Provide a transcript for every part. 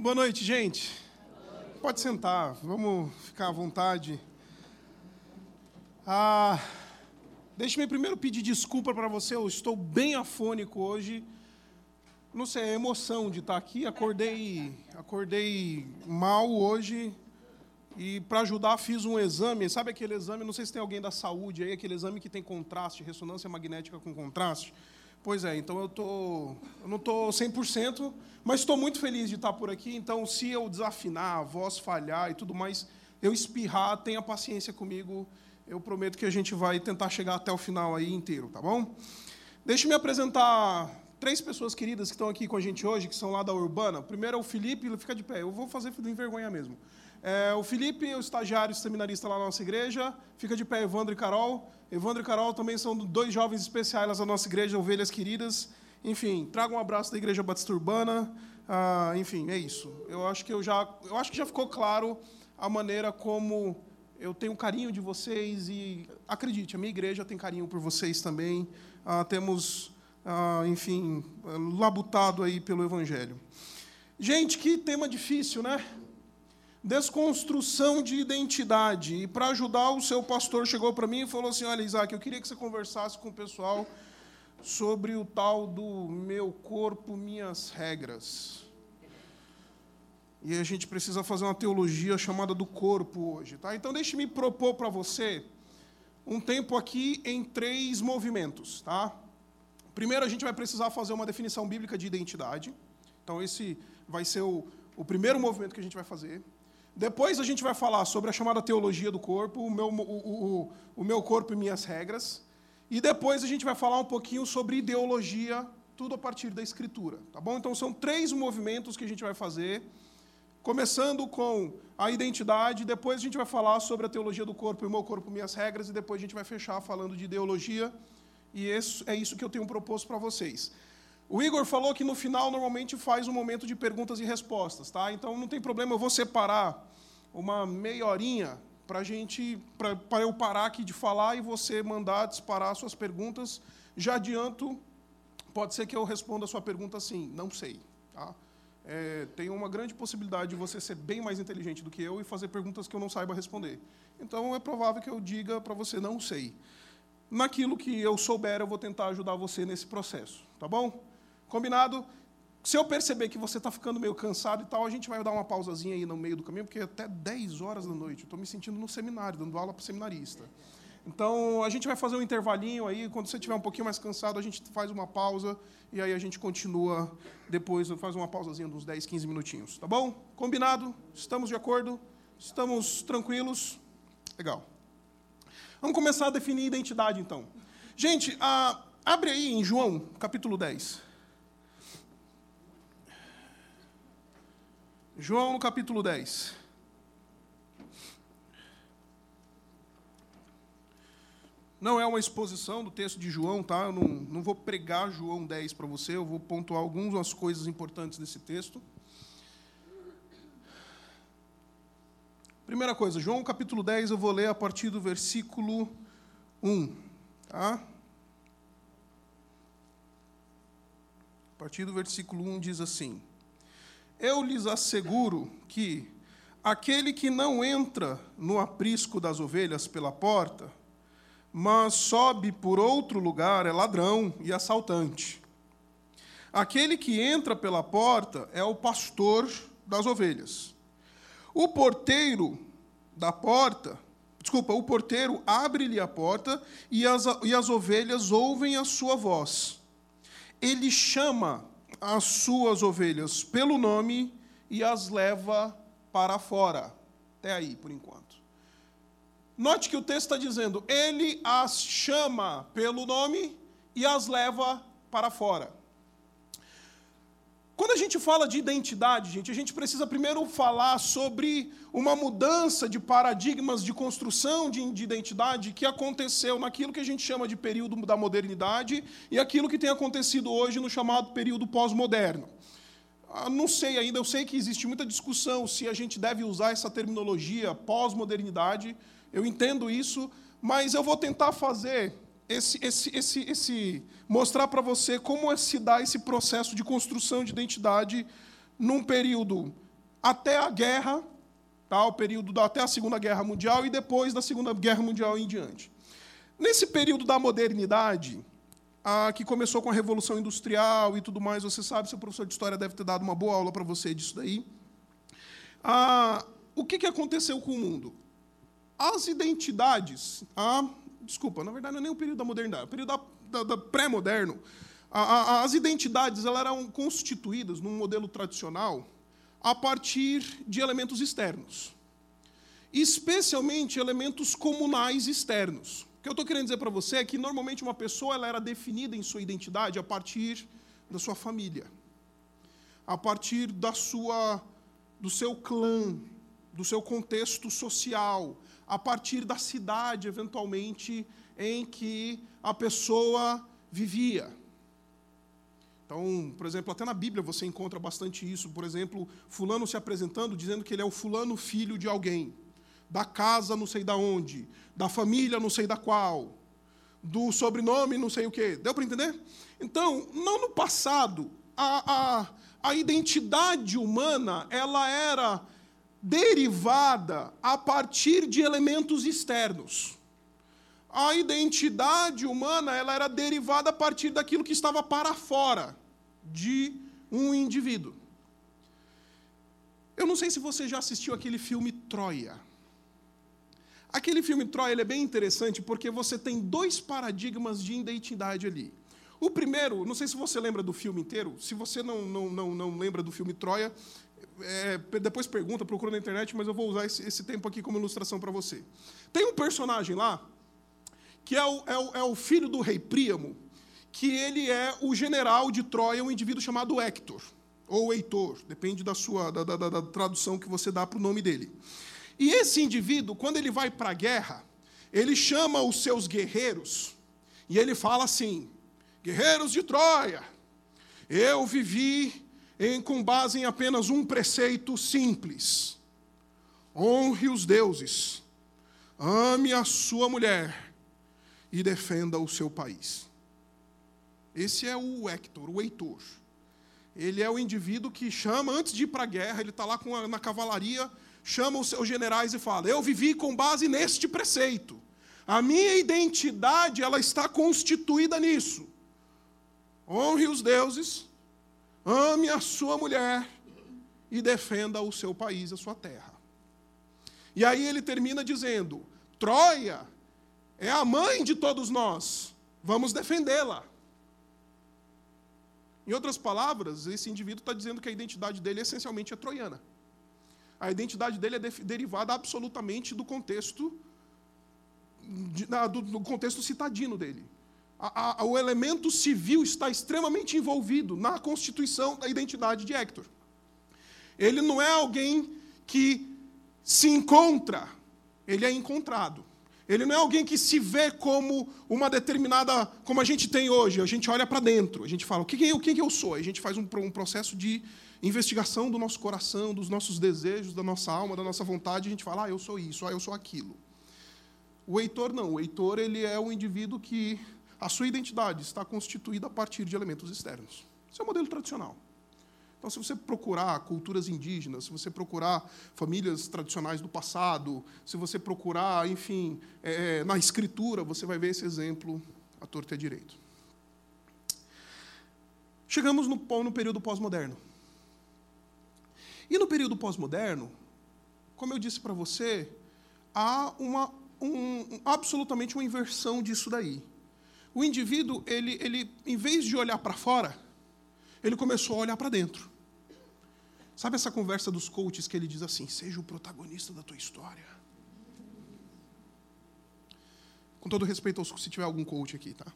Boa noite, gente. Pode sentar, vamos ficar à vontade. Ah, Deixe-me primeiro pedir desculpa para você, eu estou bem afônico hoje. Não sei, é emoção de estar aqui. Acordei, acordei mal hoje e para ajudar fiz um exame. Sabe aquele exame? Não sei se tem alguém da saúde aí, aquele exame que tem contraste, ressonância magnética com contraste. Pois é, então eu, tô, eu não estou 100%, mas estou muito feliz de estar por aqui. Então, se eu desafinar, a voz falhar e tudo mais, eu espirrar, tenha paciência comigo. Eu prometo que a gente vai tentar chegar até o final aí inteiro, tá bom? Deixe-me apresentar três pessoas queridas que estão aqui com a gente hoje, que são lá da Urbana. Primeiro é o Felipe, ele fica de pé. Eu vou fazer de envergonhar mesmo. É, o Felipe, o estagiário seminarista lá na nossa igreja, fica de pé Evandro e Carol. Evandro e Carol também são dois jovens especiais da nossa igreja, ovelhas queridas. Enfim, traga um abraço da Igreja Batista Urbana. Ah, enfim, é isso. Eu acho que eu já, eu acho que já ficou claro a maneira como eu tenho carinho de vocês e acredite, a minha igreja tem carinho por vocês também. Ah, temos, ah, enfim, labutado aí pelo Evangelho. Gente, que tema difícil, né? Desconstrução de identidade. E para ajudar, o seu pastor chegou para mim e falou assim: Olha, Isaac, eu queria que você conversasse com o pessoal sobre o tal do meu corpo, minhas regras. E a gente precisa fazer uma teologia chamada do corpo hoje, tá? Então deixe-me propor para você um tempo aqui em três movimentos, tá? Primeiro a gente vai precisar fazer uma definição bíblica de identidade. Então esse vai ser o, o primeiro movimento que a gente vai fazer. Depois a gente vai falar sobre a chamada teologia do corpo, o meu, o, o, o meu corpo e minhas regras. E depois a gente vai falar um pouquinho sobre ideologia, tudo a partir da escritura. Tá bom? Então são três movimentos que a gente vai fazer. Começando com a identidade, depois a gente vai falar sobre a teologia do corpo, o meu corpo, minhas regras, e depois a gente vai fechar falando de ideologia. E isso, é isso que eu tenho proposto para vocês. O Igor falou que no final normalmente faz um momento de perguntas e respostas, tá? Então não tem problema, eu vou separar uma meia horinha para gente, para eu parar aqui de falar e você mandar disparar suas perguntas. Já adianto, pode ser que eu responda a sua pergunta assim, não sei, tá? É, tem uma grande possibilidade de você ser bem mais inteligente do que eu e fazer perguntas que eu não saiba responder. Então é provável que eu diga para você não sei. Naquilo que eu souber, eu vou tentar ajudar você nesse processo, tá bom? Combinado? Se eu perceber que você está ficando meio cansado e tal, a gente vai dar uma pausazinha aí no meio do caminho, porque é até 10 horas da noite. Estou me sentindo no seminário, dando aula para seminarista. Então, a gente vai fazer um intervalinho aí. Quando você estiver um pouquinho mais cansado, a gente faz uma pausa e aí a gente continua depois, faz uma pausazinha de uns 10, 15 minutinhos. Tá bom? Combinado? Estamos de acordo? Estamos tranquilos? Legal. Vamos começar a definir identidade, então. Gente, a, abre aí em João, capítulo 10. João no capítulo 10. Não é uma exposição do texto de João, tá? Eu não, não vou pregar João 10 para você, eu vou pontuar algumas coisas importantes desse texto. Primeira coisa, João capítulo 10, eu vou ler a partir do versículo 1. Tá? A partir do versículo 1 diz assim: eu lhes asseguro que aquele que não entra no aprisco das ovelhas pela porta, mas sobe por outro lugar é ladrão e assaltante. Aquele que entra pela porta é o pastor das ovelhas. O porteiro da porta, desculpa, o porteiro abre-lhe a porta e as, e as ovelhas ouvem a sua voz. Ele chama as suas ovelhas pelo nome e as leva para fora. Até aí, por enquanto. Note que o texto está dizendo: ele as chama pelo nome e as leva para fora. Quando a gente fala de identidade, gente, a gente precisa primeiro falar sobre uma mudança de paradigmas de construção de, de, identidade que aconteceu naquilo que a gente chama de período da modernidade e aquilo que tem acontecido hoje no chamado período pós-moderno. Ah, não sei ainda, eu sei que existe muita discussão se a gente deve usar essa terminologia pós-modernidade, eu entendo isso, mas eu vou tentar fazer esse, esse, esse, esse mostrar para você como é se dá esse processo de construção de identidade num período até a guerra, tá? o período da, até a Segunda Guerra Mundial e depois da Segunda Guerra Mundial em diante. Nesse período da modernidade, a, que começou com a Revolução Industrial e tudo mais, você sabe, seu professor de História deve ter dado uma boa aula para você disso daí. A, o que, que aconteceu com o mundo? As identidades, a, desculpa, na verdade não é nem o período da modernidade, é o período da, da, da pré-moderno, as identidades elas eram constituídas num modelo tradicional a partir de elementos externos, especialmente elementos comunais externos. O que eu estou querendo dizer para você é que normalmente uma pessoa ela era definida em sua identidade a partir da sua família, a partir da sua, do seu clã, do seu contexto social, a partir da cidade, eventualmente, em que a pessoa vivia. Então, por exemplo, até na Bíblia você encontra bastante isso. Por exemplo, fulano se apresentando dizendo que ele é o fulano filho de alguém, da casa não sei da onde, da família não sei da qual, do sobrenome não sei o quê. Deu para entender? Então, não no passado, a, a, a identidade humana ela era derivada a partir de elementos externos a identidade humana ela era derivada a partir daquilo que estava para fora de um indivíduo. Eu não sei se você já assistiu aquele filme Troia. Aquele filme Troia ele é bem interessante porque você tem dois paradigmas de identidade ali. O primeiro, não sei se você lembra do filme inteiro, se você não, não, não, não lembra do filme Troia, é, depois pergunta, procura na internet, mas eu vou usar esse, esse tempo aqui como ilustração para você. Tem um personagem lá que é o, é o, é o filho do rei Príamo, que ele é o general de Troia, um indivíduo chamado Hector, ou Heitor, depende da sua da, da, da tradução que você dá para o nome dele. E esse indivíduo, quando ele vai para a guerra, ele chama os seus guerreiros e ele fala assim: Guerreiros de Troia, eu vivi em, com base em apenas um preceito simples: honre os deuses, ame a sua mulher e defenda o seu país. Esse é o Hector, o Heitor. Ele é o indivíduo que chama, antes de ir para a guerra, ele está lá a, na cavalaria, chama os seus generais e fala: Eu vivi com base neste preceito. A minha identidade ela está constituída nisso. Honre os deuses, ame a sua mulher e defenda o seu país, a sua terra. E aí ele termina dizendo: Troia é a mãe de todos nós. Vamos defendê-la. Em outras palavras, esse indivíduo está dizendo que a identidade dele essencialmente é troiana. A identidade dele é derivada absolutamente do contexto de, do, do, contexto citadino dele. A, a, o elemento civil está extremamente envolvido na constituição da identidade de Hector. Ele não é alguém que se encontra, ele é encontrado. Ele não é alguém que se vê como uma determinada, como a gente tem hoje. A gente olha para dentro, a gente fala, o que, que, o que, que eu sou? A gente faz um, um processo de investigação do nosso coração, dos nossos desejos, da nossa alma, da nossa vontade. A gente fala, ah, eu sou isso, ah, eu sou aquilo. O Heitor não. O Heitor ele é um indivíduo que a sua identidade está constituída a partir de elementos externos. Isso é o modelo tradicional. Então, se você procurar culturas indígenas, se você procurar famílias tradicionais do passado, se você procurar, enfim, é, é na escritura, você vai ver esse exemplo à torta e à direito. Chegamos no, no período pós-moderno. E no período pós-moderno, como eu disse para você, há uma, um, absolutamente uma inversão disso daí. O indivíduo, ele, ele em vez de olhar para fora, ele começou a olhar para dentro. Sabe essa conversa dos coaches que ele diz assim: seja o protagonista da tua história? Com todo respeito se tiver algum coach aqui, tá?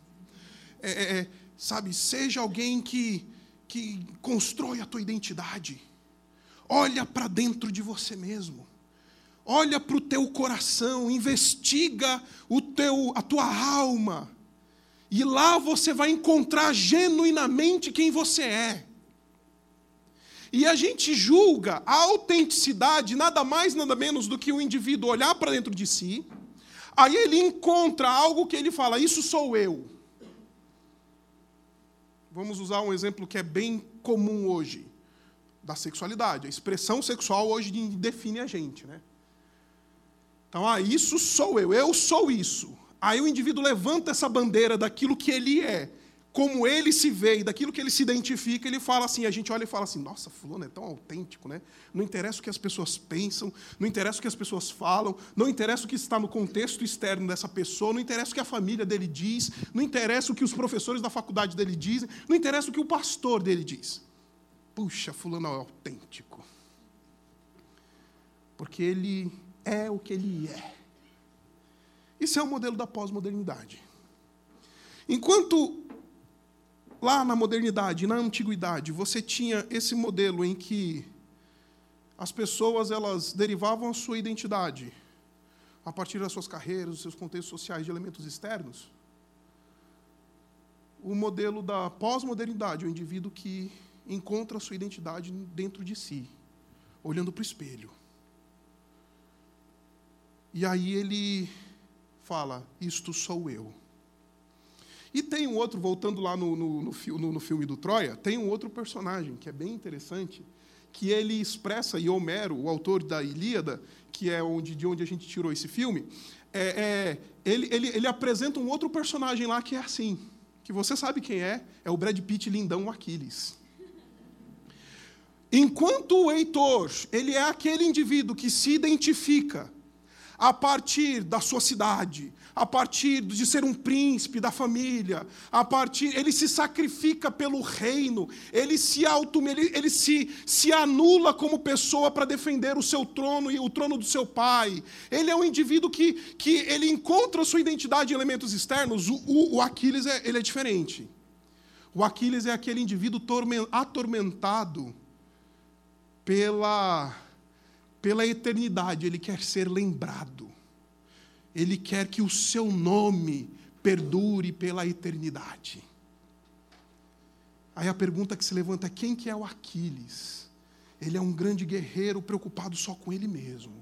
É, é, é, sabe, seja alguém que, que constrói a tua identidade. Olha para dentro de você mesmo. Olha para o teu coração, investiga o teu, a tua alma e lá você vai encontrar genuinamente quem você é. E a gente julga a autenticidade nada mais, nada menos do que o indivíduo olhar para dentro de si, aí ele encontra algo que ele fala: Isso sou eu. Vamos usar um exemplo que é bem comum hoje. da sexualidade. A expressão sexual hoje define a gente, né? Então, ah, isso sou eu, eu sou isso. Aí o indivíduo levanta essa bandeira daquilo que ele é, como ele se vê e daquilo que ele se identifica, ele fala assim, a gente olha e fala assim, nossa, fulano é tão autêntico, né? Não interessa o que as pessoas pensam, não interessa o que as pessoas falam, não interessa o que está no contexto externo dessa pessoa, não interessa o que a família dele diz, não interessa o que os professores da faculdade dele dizem, não interessa o que o pastor dele diz. Puxa, fulano é autêntico. Porque ele é o que ele é. Isso é o modelo da pós-modernidade. Enquanto lá na modernidade, na antiguidade, você tinha esse modelo em que as pessoas elas derivavam a sua identidade a partir das suas carreiras, dos seus contextos sociais de elementos externos. O modelo da pós-modernidade, o indivíduo que encontra a sua identidade dentro de si, olhando para o espelho. E aí ele fala: Isto sou eu. E tem um outro, voltando lá no, no, no, no, filme do Troia, tem um outro personagem que é bem interessante, que ele expressa, e Homero, o autor da Ilíada, que é onde, de onde a gente tirou esse filme, é, é, ele, ele, ele apresenta um outro personagem lá que é assim, que você sabe quem é, é o Brad Pitt lindão Aquiles. Enquanto o Heitor, ele é aquele indivíduo que se identifica a partir da sua cidade, a partir de ser um príncipe da família, a partir ele se sacrifica pelo reino, ele se auto, ele, ele se, se anula como pessoa para defender o seu trono e o trono do seu pai. Ele é um indivíduo que, que ele encontra sua identidade em elementos externos. O, o, o Aquiles é, ele é diferente. O Aquiles é aquele indivíduo atormentado pela pela eternidade, ele quer ser lembrado. Ele quer que o seu nome perdure pela eternidade. Aí a pergunta que se levanta é: quem que é o Aquiles? Ele é um grande guerreiro preocupado só com ele mesmo.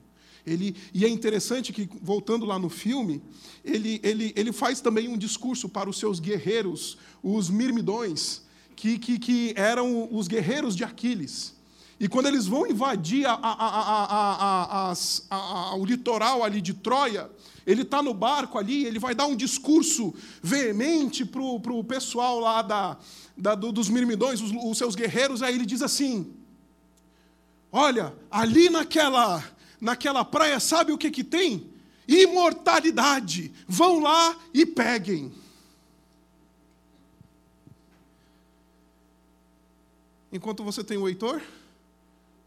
Ele, e é interessante que, voltando lá no filme, ele, ele, ele faz também um discurso para os seus guerreiros, os mirmidões, que, que, que eram os guerreiros de Aquiles. E quando eles vão invadir a, a, a, o litoral ali de Troia, ele está no barco ali, ele vai dar um discurso veemente para o pessoal lá da, da, dos mirmidões, os, os seus guerreiros, aí ele diz assim: Olha, ali naquela, naquela praia, sabe o que, que tem? Imortalidade. Vão lá e peguem. Enquanto você tem o Heitor,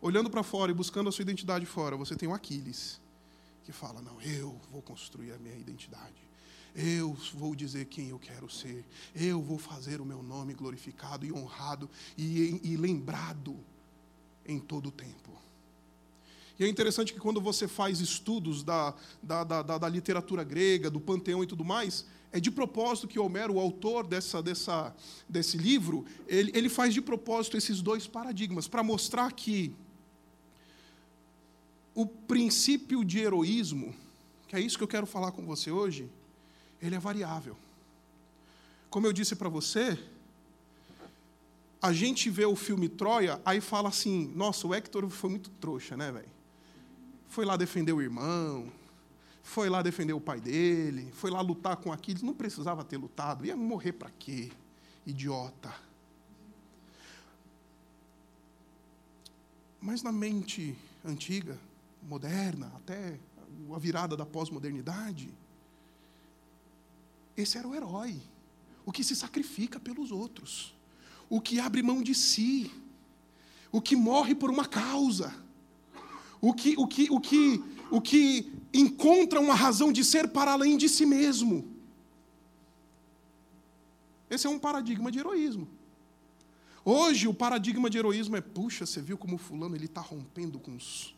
olhando para fora e buscando a sua identidade fora, você tem o Aquiles, que fala: Não, eu vou construir a minha identidade. Eu vou dizer quem eu quero ser. Eu vou fazer o meu nome glorificado e honrado e, e lembrado em todo o tempo. E é interessante que quando você faz estudos da, da, da, da, literatura grega, do panteão e tudo mais, é de propósito que Homero, o autor dessa, dessa, desse livro, ele, ele faz de propósito esses dois paradigmas, para mostrar que o princípio de heroísmo, que é isso que eu quero falar com você hoje, ele é variável. Como eu disse para você, a gente vê o filme Troia, aí fala assim: nossa, o Hector foi muito trouxa, né, velho? Foi lá defender o irmão, foi lá defender o pai dele, foi lá lutar com Aquiles, não precisava ter lutado, ia morrer para quê? Idiota. Mas na mente antiga, moderna, até a virada da pós-modernidade. Esse era o herói, o que se sacrifica pelos outros, o que abre mão de si, o que morre por uma causa, o que, o que, o que, o que encontra uma razão de ser para além de si mesmo. Esse é um paradigma de heroísmo. Hoje, o paradigma de heroísmo é: puxa, você viu como Fulano ele está rompendo com os,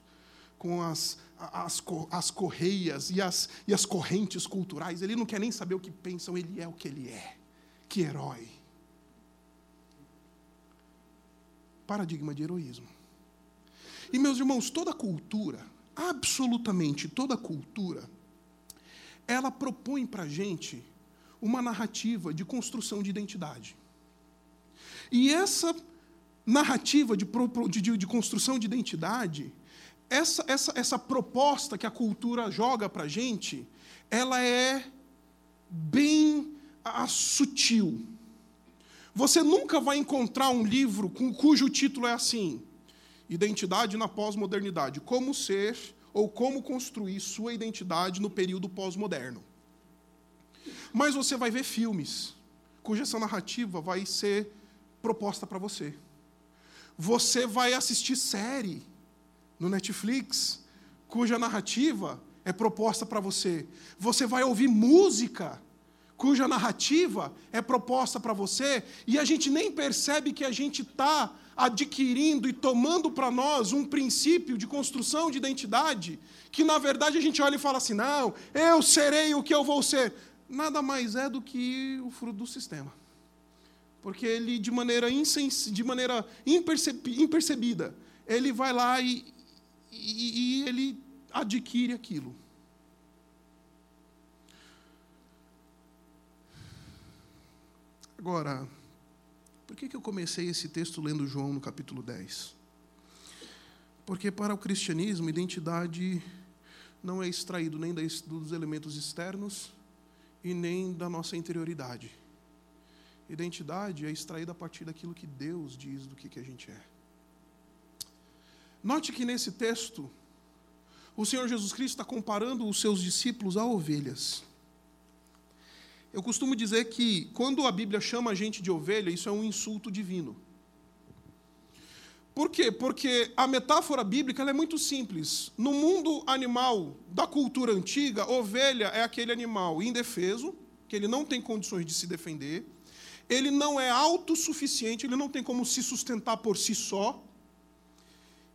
com as, as, as correias e as, e as correntes culturais. Ele não quer nem saber o que pensam, ele é o que ele é. Que herói. Paradigma de heroísmo. E, meus irmãos, toda cultura, absolutamente toda cultura, ela propõe para a gente uma narrativa de construção de identidade. E essa narrativa de, de, de construção de identidade, essa, essa, essa proposta que a cultura joga para a gente, ela é bem a, sutil. Você nunca vai encontrar um livro com, cujo título é assim: Identidade na pós-modernidade. Como ser ou como construir sua identidade no período pós-moderno. Mas você vai ver filmes cuja essa narrativa vai ser proposta para você. Você vai assistir série no Netflix cuja narrativa é proposta para você. Você vai ouvir música cuja narrativa é proposta para você e a gente nem percebe que a gente está adquirindo e tomando para nós um princípio de construção de identidade que na verdade a gente olha e fala assim: não, eu serei o que eu vou ser. Nada mais é do que o fruto do sistema. Porque ele, de maneira, insens... de maneira impercebida, ele vai lá e, e, e ele adquire aquilo. Agora, por que, que eu comecei esse texto lendo João no capítulo 10? Porque para o cristianismo, identidade não é extraído nem dos elementos externos e nem da nossa interioridade. Identidade é extraída a partir daquilo que Deus diz do que, que a gente é. Note que nesse texto, o Senhor Jesus Cristo está comparando os seus discípulos a ovelhas. Eu costumo dizer que quando a Bíblia chama a gente de ovelha, isso é um insulto divino. Por quê? Porque a metáfora bíblica é muito simples. No mundo animal da cultura antiga, ovelha é aquele animal indefeso, que ele não tem condições de se defender, ele não é autossuficiente, ele não tem como se sustentar por si só,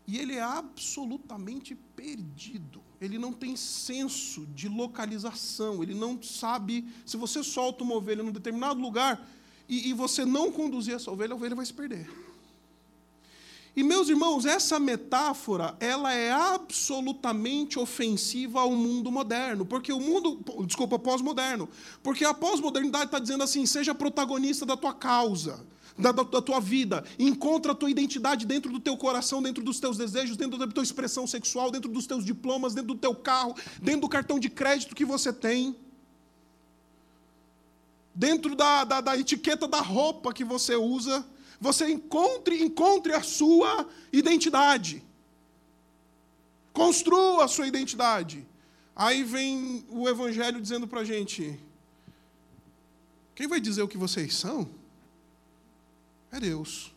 e ele é absolutamente perdido. Ele não tem senso de localização. Ele não sabe. Se você solta uma ovelha num determinado lugar e, e você não conduzir essa ovelha, a ovelha vai se perder. E meus irmãos, essa metáfora, ela é absolutamente ofensiva ao mundo moderno, porque o mundo, desculpa, pós-moderno, porque a pós-modernidade está dizendo assim: seja protagonista da tua causa, da, da, tua vida. Encontra a tua identidade dentro do teu coração, dentro dos teus desejos, dentro da tua expressão sexual, dentro dos teus diplomas, dentro do teu carro, dentro do cartão de crédito que você tem. Dentro da, da, da etiqueta da roupa que você usa, você encontre, encontre a sua identidade. Construa a sua identidade. Aí vem o Evangelho dizendo para a gente: quem vai dizer o que vocês são? É Deus.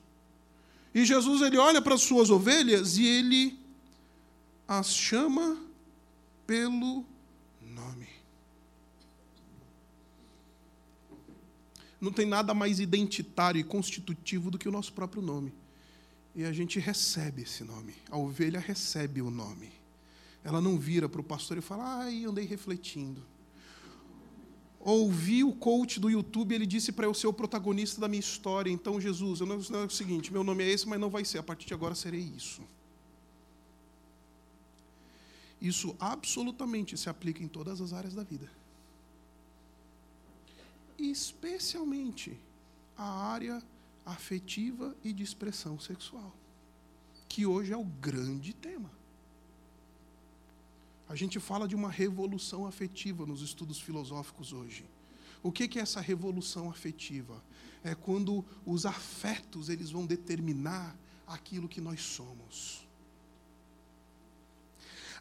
E Jesus ele olha para as suas ovelhas e ele as chama pelo nome. Não tem nada mais identitário e constitutivo do que o nosso próprio nome. E a gente recebe esse nome. A ovelha recebe o nome. Ela não vira para o pastor e fala: ai, andei refletindo ouvi o coach do YouTube, ele disse para eu ser o protagonista da minha história. Então, Jesus, eu não, não é o seguinte, meu nome é esse, mas não vai ser. A partir de agora serei isso. Isso absolutamente se aplica em todas as áreas da vida. Especialmente a área afetiva e de expressão sexual, que hoje é o grande tema. A gente fala de uma revolução afetiva nos estudos filosóficos hoje. O que é essa revolução afetiva? É quando os afetos eles vão determinar aquilo que nós somos.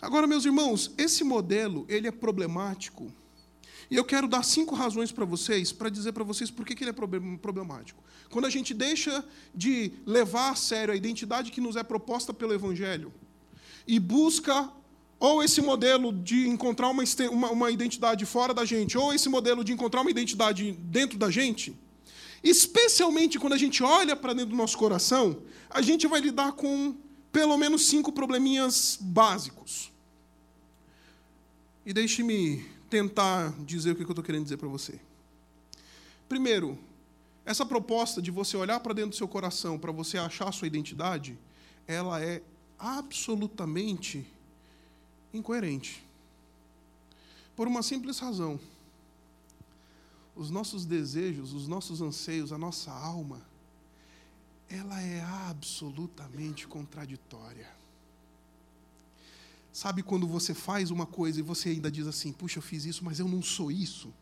Agora, meus irmãos, esse modelo ele é problemático. E eu quero dar cinco razões para vocês, para dizer para vocês por que, que ele é problemático. Quando a gente deixa de levar a sério a identidade que nos é proposta pelo Evangelho e busca ou esse modelo de encontrar uma, uma, uma, identidade fora da gente, ou esse modelo de encontrar uma identidade dentro da gente, especialmente quando a gente olha para dentro do nosso coração, a gente vai lidar com pelo menos cinco probleminhas básicos. E deixe-me tentar dizer o que eu estou querendo dizer para você. Primeiro, essa proposta de você olhar para dentro do seu coração para você achar a sua identidade, ela é absolutamente incoerente. Por uma simples razão. Os nossos desejos, os nossos anseios, a nossa alma, ela é absolutamente contraditória. Sabe quando você faz uma coisa e você ainda diz assim: puxa, eu fiz isso, mas eu não sou isso?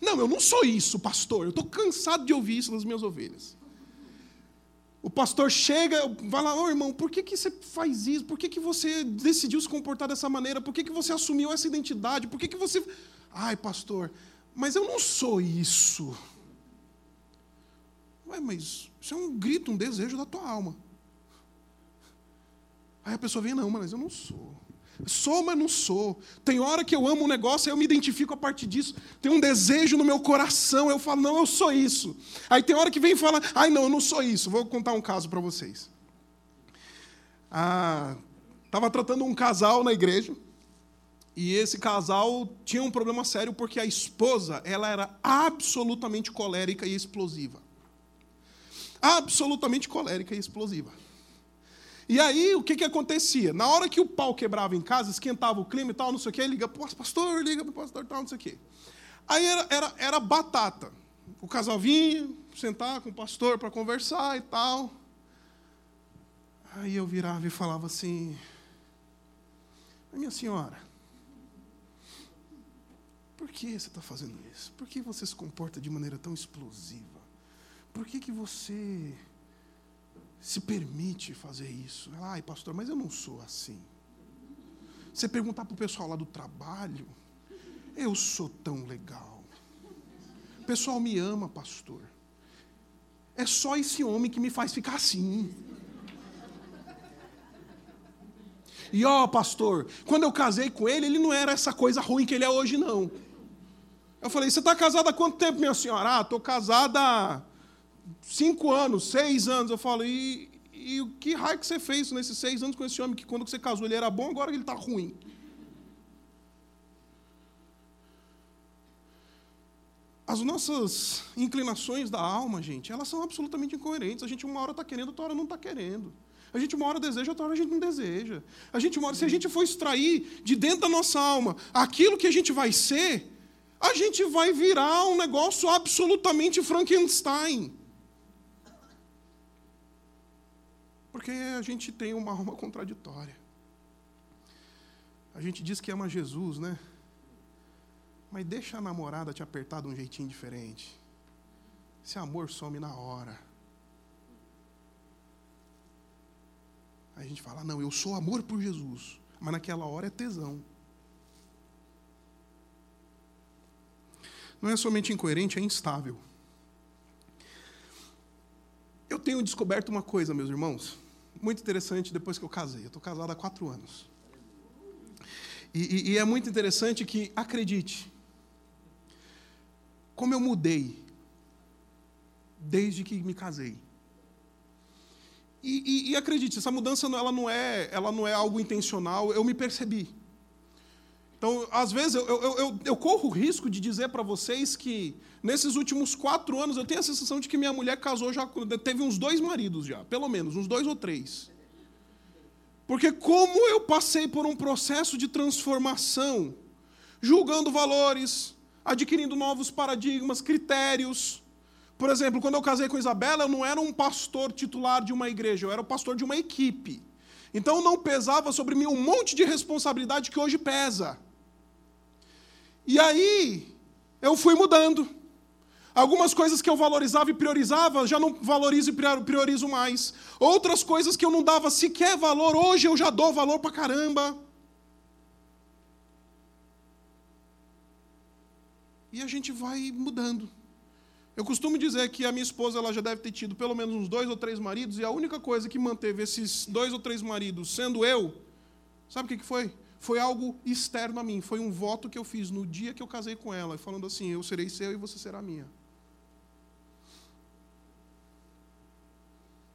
Não, eu não sou isso, pastor. Eu estou cansado de ouvir isso nas minhas ovelhas. O pastor chega, vai lá, oh, irmão, por que, que você faz isso? Por que, que você decidiu se comportar dessa maneira? Por que, que você assumiu essa identidade? Por que, que você. Ai, pastor, mas eu não sou isso. Ué, mas isso é um grito, um desejo da tua alma. Aí a pessoa vem, não, mas eu não sou. Sou, mas não sou. Tem hora que eu amo um negócio, eu me identifico a partir disso. Tem um desejo no meu coração, eu falo, não, eu sou isso. Aí tem hora que vem e fala, ai, não, eu não sou isso. Vou contar um caso para vocês. Ah, estava tratando um casal na igreja, e esse casal tinha um problema sério porque a esposa, ela era absolutamente colérica e explosiva. Absolutamente colérica e explosiva. E aí, o que, que acontecia? Na hora que o pau quebrava em casa, esquentava o clima e tal, não sei o quê, liga para o pastor, liga para o pastor tal, não sei o quê. Aí era, era, era batata. O casal vinha, sentar com o pastor para conversar e tal. Aí eu virava e falava assim: Minha senhora, por que você está fazendo isso? Por que você se comporta de maneira tão explosiva? Por que, que você se permite fazer isso. Ai, pastor, mas eu não sou assim. Você perguntar para o pessoal lá do trabalho, eu sou tão legal. O pessoal me ama, pastor. É só esse homem que me faz ficar assim. E ó, pastor, quando eu casei com ele, ele não era essa coisa ruim que ele é hoje, não. Eu falei, você está casada há quanto tempo, minha senhora? Ah, estou casada cinco anos, seis anos. Eu falo, e, e o que raio que você fez nesses seis anos com esse homem que quando você casou ele era bom, agora ele está ruim? As nossas inclinações da alma, gente, elas são absolutamente incoerentes. A gente uma hora está querendo, outra hora não está querendo. A gente uma hora deseja, outra hora a gente não deseja. A gente uma hora, se a gente for extrair de dentro da nossa alma aquilo que a gente vai ser, a gente vai virar um negócio absolutamente Frankenstein. Porque a gente tem uma alma contraditória. A gente diz que ama Jesus, né? Mas deixa a namorada te apertar de um jeitinho diferente. Esse amor some na hora. Aí a gente fala, não, eu sou amor por Jesus. Mas naquela hora é tesão. Não é somente incoerente, é instável. Eu tenho descoberto uma coisa, meus irmãos muito interessante depois que eu casei. Eu estou casado há quatro anos. E, e, e é muito interessante que, acredite, como eu mudei desde que me casei. E, e, e, acredite, essa mudança ela não, é, ela não é algo intencional, eu me percebi. Então, às vezes, eu, eu, eu, eu corro o risco de dizer para vocês que, nesses últimos quatro anos, eu tenho a sensação de que minha mulher casou já, teve uns dois maridos já, pelo menos, uns dois ou três. Porque, como eu passei por um processo de transformação, julgando valores, adquirindo novos paradigmas, critérios. Por exemplo, quando eu casei com Isabela, eu não era um pastor titular de uma igreja, eu era o pastor de uma equipe. Então não pesava sobre mim um monte de responsabilidade que hoje pesa. E aí, eu fui mudando. Algumas coisas que eu valorizava e priorizava, já não valorizo e priorizo mais. Outras coisas que eu não dava sequer valor, hoje eu já dou valor pra caramba. E a gente vai mudando. Eu costumo dizer que a minha esposa ela já deve ter tido pelo menos uns dois ou três maridos, e a única coisa que manteve esses dois ou três maridos sendo eu, sabe o que foi? foi algo externo a mim, foi um voto que eu fiz no dia que eu casei com ela, falando assim: eu serei seu e você será minha.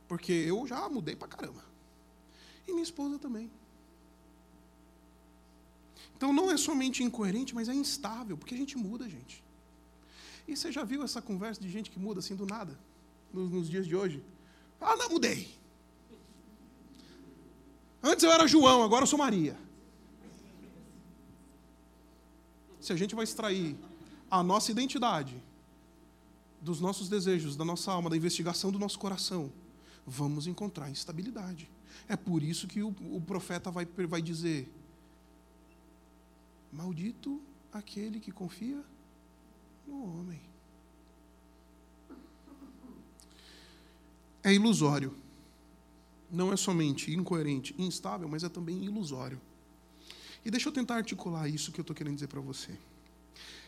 Porque eu já mudei pra caramba. E minha esposa também. Então não é somente incoerente, mas é instável, porque a gente muda, gente. E você já viu essa conversa de gente que muda assim do nada, nos, nos dias de hoje? Ah, não, mudei. Antes eu era João, agora eu sou Maria. se a gente vai extrair a nossa identidade dos nossos desejos, da nossa alma, da investigação do nosso coração, vamos encontrar instabilidade. É por isso que o, o profeta vai, vai dizer: Maldito aquele que confia no homem. É ilusório. Não é somente incoerente, instável, mas é também ilusório. E deixa eu tentar articular isso que eu estou querendo dizer para você.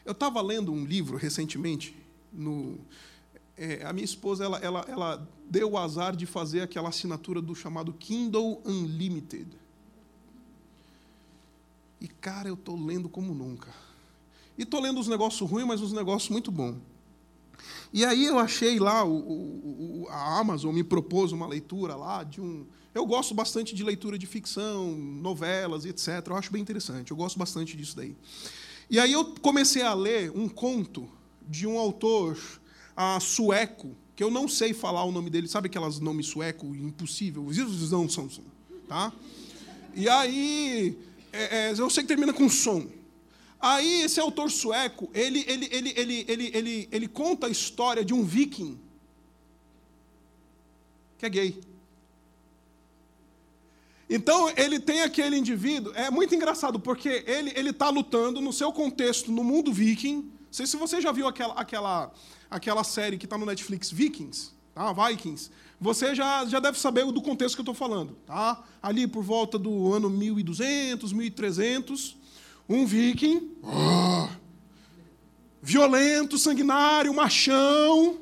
Eu estava lendo um livro recentemente. No, é, a minha esposa ela, ela, ela deu o azar de fazer aquela assinatura do chamado Kindle Unlimited. E, cara, eu estou lendo como nunca. E estou lendo os negócios ruins, mas os negócios muito bons. E aí eu achei lá, o, o, a Amazon me propôs uma leitura lá de um. Eu gosto bastante de leitura de ficção, novelas, etc. Eu acho bem interessante. Eu gosto bastante disso daí. E aí eu comecei a ler um conto de um autor uh, sueco, que eu não sei falar o nome dele, sabe aquelas nomes sueco impossível? Não são, tá? E aí é, é, eu sei que termina com som. Aí esse autor sueco, ele, ele, ele, ele, ele, ele, ele conta a história de um viking que é gay. Então, ele tem aquele indivíduo, é muito engraçado, porque ele está lutando no seu contexto, no mundo viking. Não sei se você já viu aquela, aquela, aquela série que está no Netflix, Vikings, tá? Vikings. Você já, já deve saber do contexto que eu estou falando. Tá? Ali por volta do ano 1200, 1300, um viking, oh, violento, sanguinário, machão.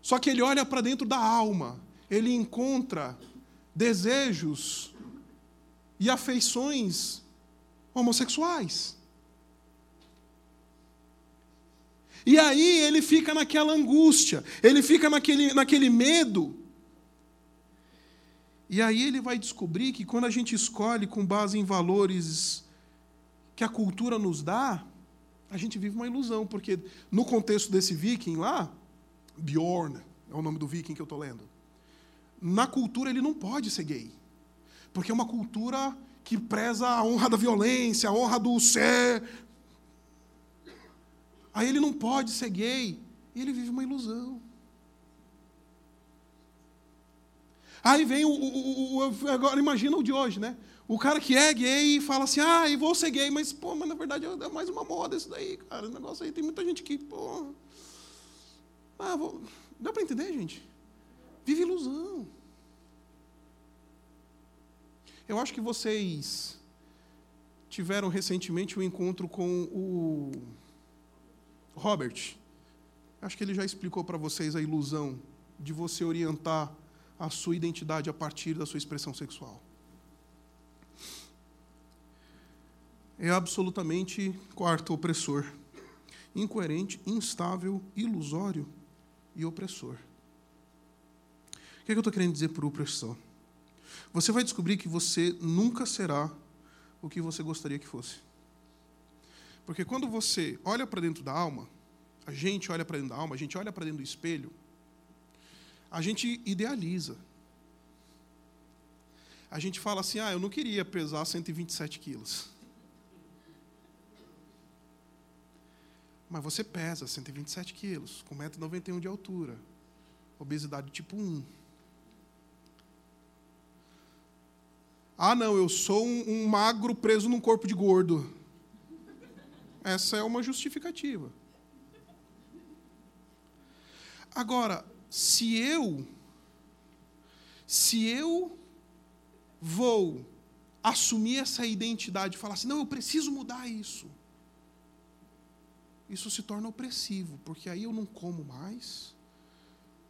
Só que ele olha para dentro da alma, ele encontra desejos e afeições homossexuais. E aí ele fica naquela angústia, ele fica naquele, naquele medo. E aí ele vai descobrir que quando a gente escolhe com base em valores que a cultura nos dá, a gente vive uma ilusão, porque no contexto desse viking lá, Bjorn é o nome do viking que eu estou lendo na cultura ele não pode ser gay. Porque é uma cultura que preza a honra da violência, a honra do ser. Aí ele não pode ser gay. E ele vive uma ilusão. Aí vem o, o, o, Agora imagina o de hoje, né? O cara que é gay e fala assim, ah, e vou ser gay, mas, pô, mas na verdade é mais uma moda isso daí, cara. Esse negócio aí tem muita gente que, pô. Ah, vou... Dá para entender, gente? Vive ilusão. Eu acho que vocês tiveram recentemente um encontro com o Robert. Acho que ele já explicou para vocês a ilusão de você orientar a sua identidade a partir da sua expressão sexual. É absolutamente quarto opressor, incoerente, instável, ilusório e opressor. O que, é que eu estou querendo dizer por opressão? Você vai descobrir que você nunca será o que você gostaria que fosse. Porque quando você olha para dentro da alma, a gente olha para dentro da alma, a gente olha para dentro do espelho, a gente idealiza. A gente fala assim: ah, eu não queria pesar 127 quilos. Mas você pesa 127 quilos, com 1,91m de altura, obesidade tipo 1. Ah, não, eu sou um, um magro preso num corpo de gordo. Essa é uma justificativa. Agora, se eu se eu vou assumir essa identidade e falar assim, não, eu preciso mudar isso. Isso se torna opressivo, porque aí eu não como mais.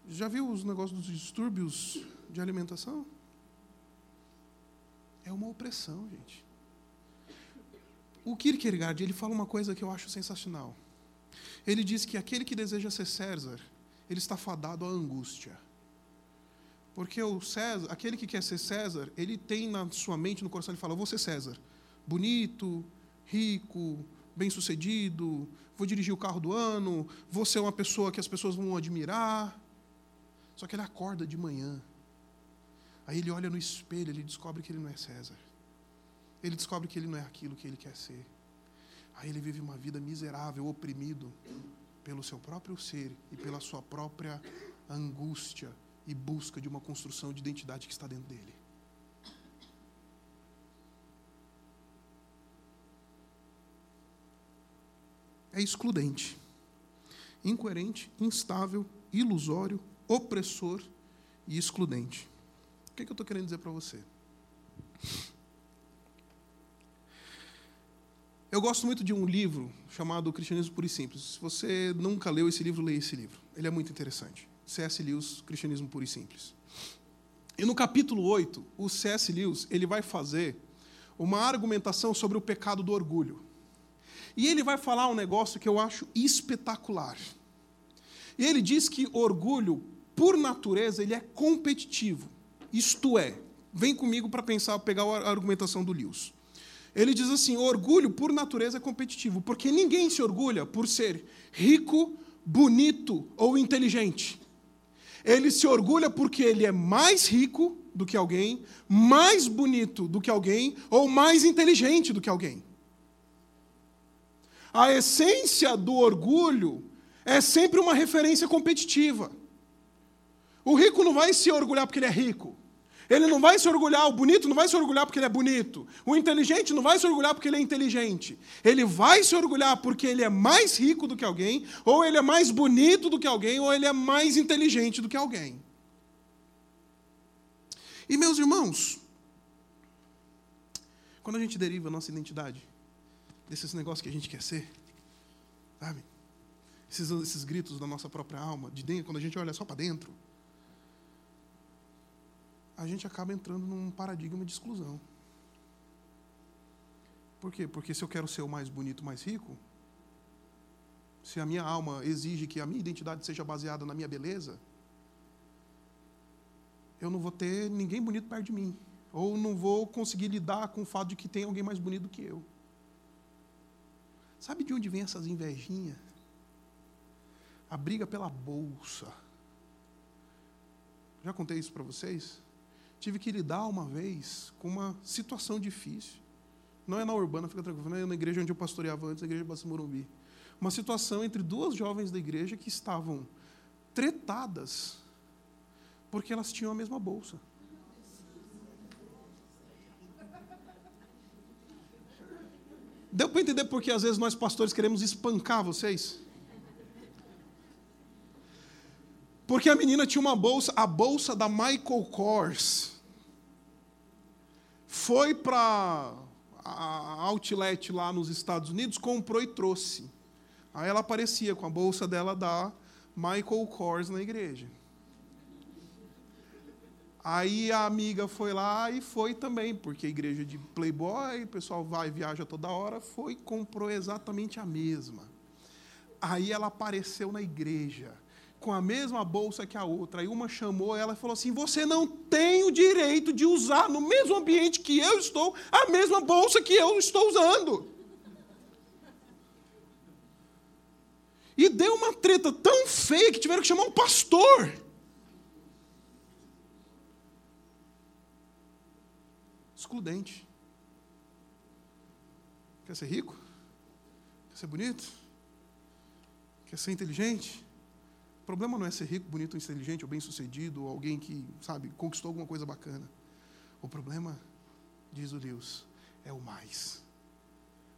Já viu os negócios dos distúrbios de alimentação? É uma opressão, gente. O Kierkegaard, ele fala uma coisa que eu acho sensacional. Ele diz que aquele que deseja ser César, ele está fadado à angústia. Porque o César, aquele que quer ser César, ele tem na sua mente, no coração, ele fala: eu vou ser César. Bonito, rico, bem-sucedido, vou dirigir o carro do ano, vou ser uma pessoa que as pessoas vão admirar. Só que ele acorda de manhã Aí ele olha no espelho, ele descobre que ele não é César. Ele descobre que ele não é aquilo que ele quer ser. Aí ele vive uma vida miserável, oprimido, pelo seu próprio ser e pela sua própria angústia e busca de uma construção de identidade que está dentro dele. É excludente, incoerente, instável, ilusório, opressor e excludente. O que, é que eu estou querendo dizer para você? Eu gosto muito de um livro chamado Cristianismo Puro e Simples. Se você nunca leu esse livro, leia esse livro. Ele é muito interessante. C.S. Lewis, Cristianismo Puro e Simples. E no capítulo 8, o C.S. Lewis ele vai fazer uma argumentação sobre o pecado do orgulho. E ele vai falar um negócio que eu acho espetacular. E ele diz que orgulho, por natureza, ele é competitivo. Isto é, vem comigo para pensar, pegar a argumentação do Lewis. Ele diz assim: orgulho, por natureza, é competitivo, porque ninguém se orgulha por ser rico, bonito ou inteligente. Ele se orgulha porque ele é mais rico do que alguém, mais bonito do que alguém ou mais inteligente do que alguém. A essência do orgulho é sempre uma referência competitiva. O rico não vai se orgulhar porque ele é rico. Ele não vai se orgulhar, o bonito não vai se orgulhar porque ele é bonito. O inteligente não vai se orgulhar porque ele é inteligente. Ele vai se orgulhar porque ele é mais rico do que alguém, ou ele é mais bonito do que alguém, ou ele é mais inteligente do que alguém. E meus irmãos, quando a gente deriva a nossa identidade desses negócios que a gente quer ser, sabe? Esses, esses gritos da nossa própria alma, de dentro, quando a gente olha só para dentro, a gente acaba entrando num paradigma de exclusão. Por quê? Porque se eu quero ser o mais bonito, mais rico, se a minha alma exige que a minha identidade seja baseada na minha beleza, eu não vou ter ninguém bonito perto de mim. Ou não vou conseguir lidar com o fato de que tem alguém mais bonito que eu. Sabe de onde vem essas invejinhas? A briga pela bolsa. Já contei isso para vocês? Tive que lidar uma vez com uma situação difícil. Não é na urbana, fica tranquilo, não é na igreja onde eu pastoreava antes, na igreja de Morumbi. Uma situação entre duas jovens da igreja que estavam tretadas porque elas tinham a mesma bolsa. Deu para entender porque às vezes nós pastores queremos espancar vocês? Porque a menina tinha uma bolsa, a bolsa da Michael Kors foi para a outlet lá nos Estados Unidos, comprou e trouxe. Aí ela aparecia com a bolsa dela da Michael Kors na igreja. Aí a amiga foi lá e foi também, porque a igreja de Playboy, o pessoal vai e viaja toda hora, foi e comprou exatamente a mesma. Aí ela apareceu na igreja com a mesma bolsa que a outra. Aí uma chamou ela e falou assim: Você não tem o direito de usar no mesmo ambiente que eu estou a mesma bolsa que eu estou usando. E deu uma treta tão feia que tiveram que chamar um pastor. Excludente. Quer ser rico? Quer ser bonito? Quer ser inteligente? O problema não é ser rico, bonito, inteligente, ou bem-sucedido, ou alguém que, sabe, conquistou alguma coisa bacana. O problema, diz o Deus, é o mais.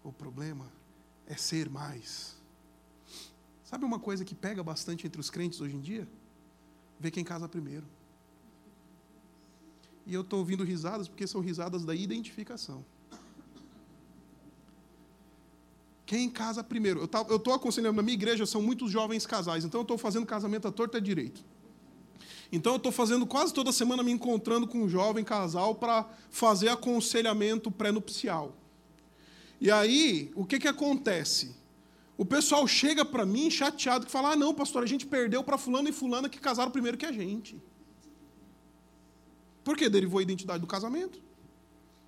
O problema é ser mais. Sabe uma coisa que pega bastante entre os crentes hoje em dia? Ver quem casa primeiro. E eu estou ouvindo risadas porque são risadas da identificação. Quem casa primeiro? Eu estou aconselhando, na minha igreja são muitos jovens casais, então eu estou fazendo casamento à torta e direito. Então eu estou fazendo quase toda semana me encontrando com um jovem casal para fazer aconselhamento pré-nupcial. E aí, o que, que acontece? O pessoal chega para mim chateado que fala: ah, não, pastor, a gente perdeu para fulano e fulana que casaram primeiro que a gente. Por quê? Derivou a identidade do casamento,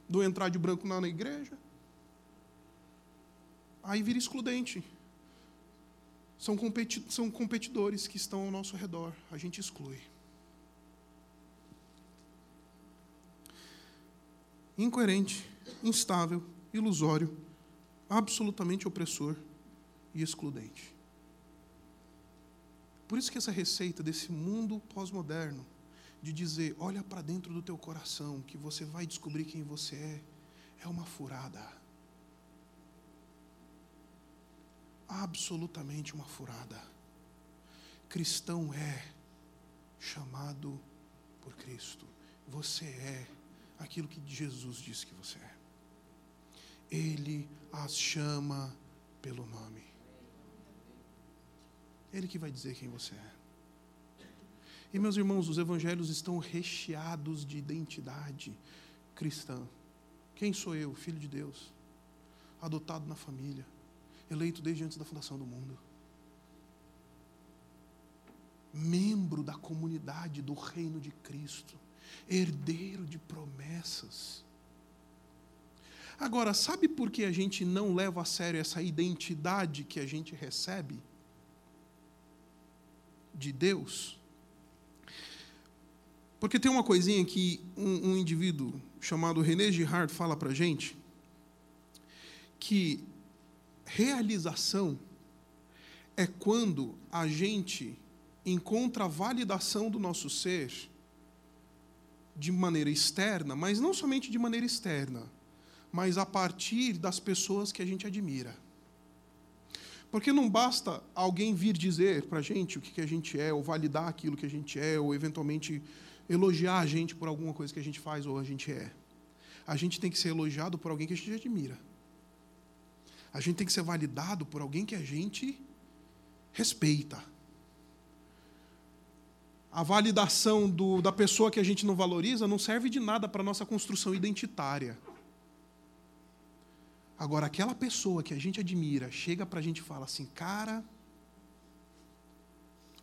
do entrar de branco na igreja aí vira excludente. São, competi são competidores que estão ao nosso redor, a gente exclui. Incoerente, instável, ilusório, absolutamente opressor e excludente. Por isso que essa receita desse mundo pós-moderno, de dizer, olha para dentro do teu coração, que você vai descobrir quem você é, é uma furada. Absolutamente uma furada. Cristão é chamado por Cristo. Você é aquilo que Jesus disse que você é. Ele as chama pelo nome. Ele que vai dizer quem você é. E meus irmãos, os evangelhos estão recheados de identidade cristã. Quem sou eu? Filho de Deus, adotado na família, eleito desde antes da fundação do mundo. Membro da comunidade do reino de Cristo, herdeiro de promessas. Agora, sabe por que a gente não leva a sério essa identidade que a gente recebe de Deus? Porque tem uma coisinha que um, um indivíduo chamado René Girard fala para gente, que realização é quando a gente encontra a validação do nosso ser de maneira externa, mas não somente de maneira externa, mas a partir das pessoas que a gente admira. Porque não basta alguém vir dizer para a gente o que, que a gente é, ou validar aquilo que a gente é, ou eventualmente elogiar a gente por alguma coisa que a gente faz ou a gente é. A gente tem que ser elogiado por alguém que a gente admira. A gente tem que ser validado por alguém que a gente respeita. A validação do, da pessoa que a gente não valoriza não serve de nada para a nossa construção identitária. Agora, aquela pessoa que a gente admira chega para a gente e fala assim: cara,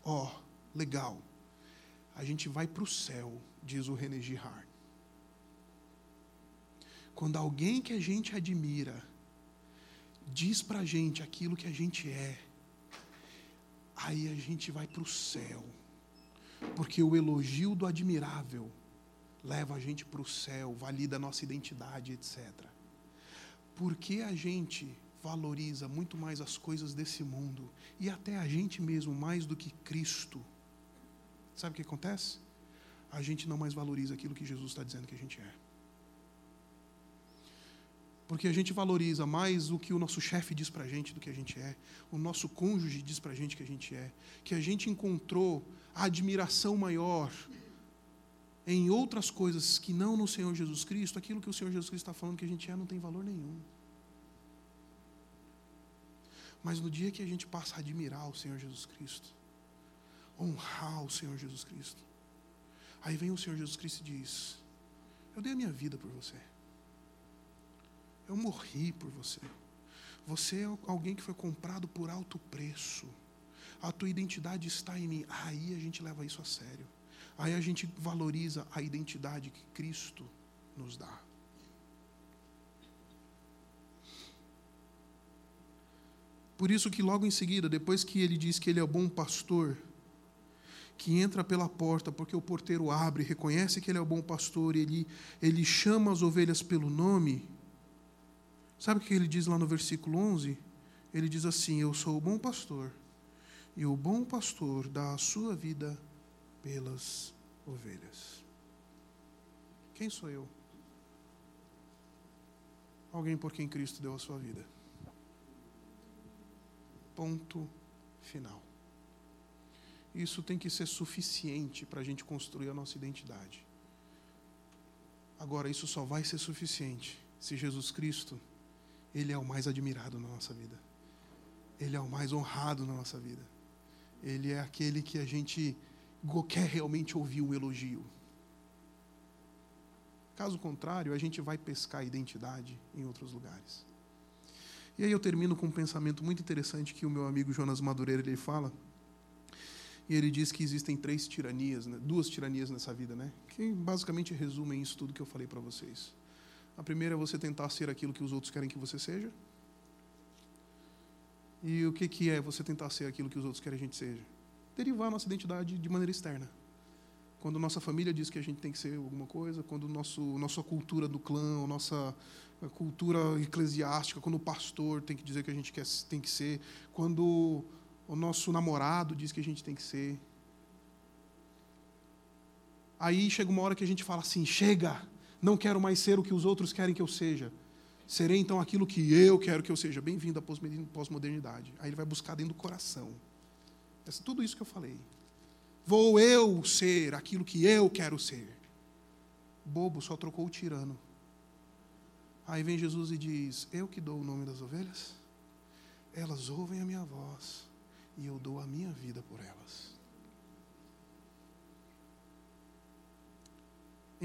ó, legal, a gente vai para o céu, diz o René Girard. Quando alguém que a gente admira diz para a gente aquilo que a gente é, aí a gente vai para o céu. Porque o elogio do admirável leva a gente para o céu, valida a nossa identidade, etc. Porque a gente valoriza muito mais as coisas desse mundo e até a gente mesmo mais do que Cristo Sabe o que acontece? A gente não mais valoriza aquilo que Jesus está dizendo que a gente é. Porque a gente valoriza mais o que o nosso chefe diz para a gente do que a gente é, o nosso cônjuge diz para a gente que a gente é, que a gente encontrou a admiração maior em outras coisas que não no Senhor Jesus Cristo, aquilo que o Senhor Jesus Cristo está falando que a gente é não tem valor nenhum. Mas no dia que a gente passa a admirar o Senhor Jesus Cristo, honrar o Senhor Jesus Cristo. Aí vem o Senhor Jesus Cristo e diz: Eu dei a minha vida por você. Eu morri por você. Você é alguém que foi comprado por alto preço. A tua identidade está em mim. Aí a gente leva isso a sério. Aí a gente valoriza a identidade que Cristo nos dá. Por isso que logo em seguida, depois que ele diz que ele é o bom pastor, que entra pela porta, porque o porteiro abre, reconhece que ele é o bom pastor, ele, ele chama as ovelhas pelo nome. Sabe o que ele diz lá no versículo 11? Ele diz assim: Eu sou o bom pastor, e o bom pastor dá a sua vida pelas ovelhas. Quem sou eu? Alguém por quem Cristo deu a sua vida. Ponto final. Isso tem que ser suficiente para a gente construir a nossa identidade. Agora, isso só vai ser suficiente se Jesus Cristo, Ele é o mais admirado na nossa vida. Ele é o mais honrado na nossa vida. Ele é aquele que a gente quer realmente ouvir um elogio. Caso contrário, a gente vai pescar a identidade em outros lugares. E aí eu termino com um pensamento muito interessante que o meu amigo Jonas Madureira ele fala e ele diz que existem três tiranias, né? duas tiranias nessa vida, né? que basicamente resumem isso tudo que eu falei para vocês. A primeira é você tentar ser aquilo que os outros querem que você seja. E o que, que é você tentar ser aquilo que os outros querem que a gente seja? Derivar nossa identidade de maneira externa. Quando nossa família diz que a gente tem que ser alguma coisa, quando nosso, nossa cultura do clã, nossa cultura eclesiástica, quando o pastor tem que dizer que a gente quer, tem que ser, quando o nosso namorado diz que a gente tem que ser. Aí chega uma hora que a gente fala assim: chega, não quero mais ser o que os outros querem que eu seja. Serei então aquilo que eu quero que eu seja. Bem-vindo à pós-modernidade. Aí ele vai buscar dentro do coração. É tudo isso que eu falei. Vou eu ser aquilo que eu quero ser. Bobo só trocou o tirano. Aí vem Jesus e diz: Eu que dou o nome das ovelhas, elas ouvem a minha voz e eu dou a minha vida por elas.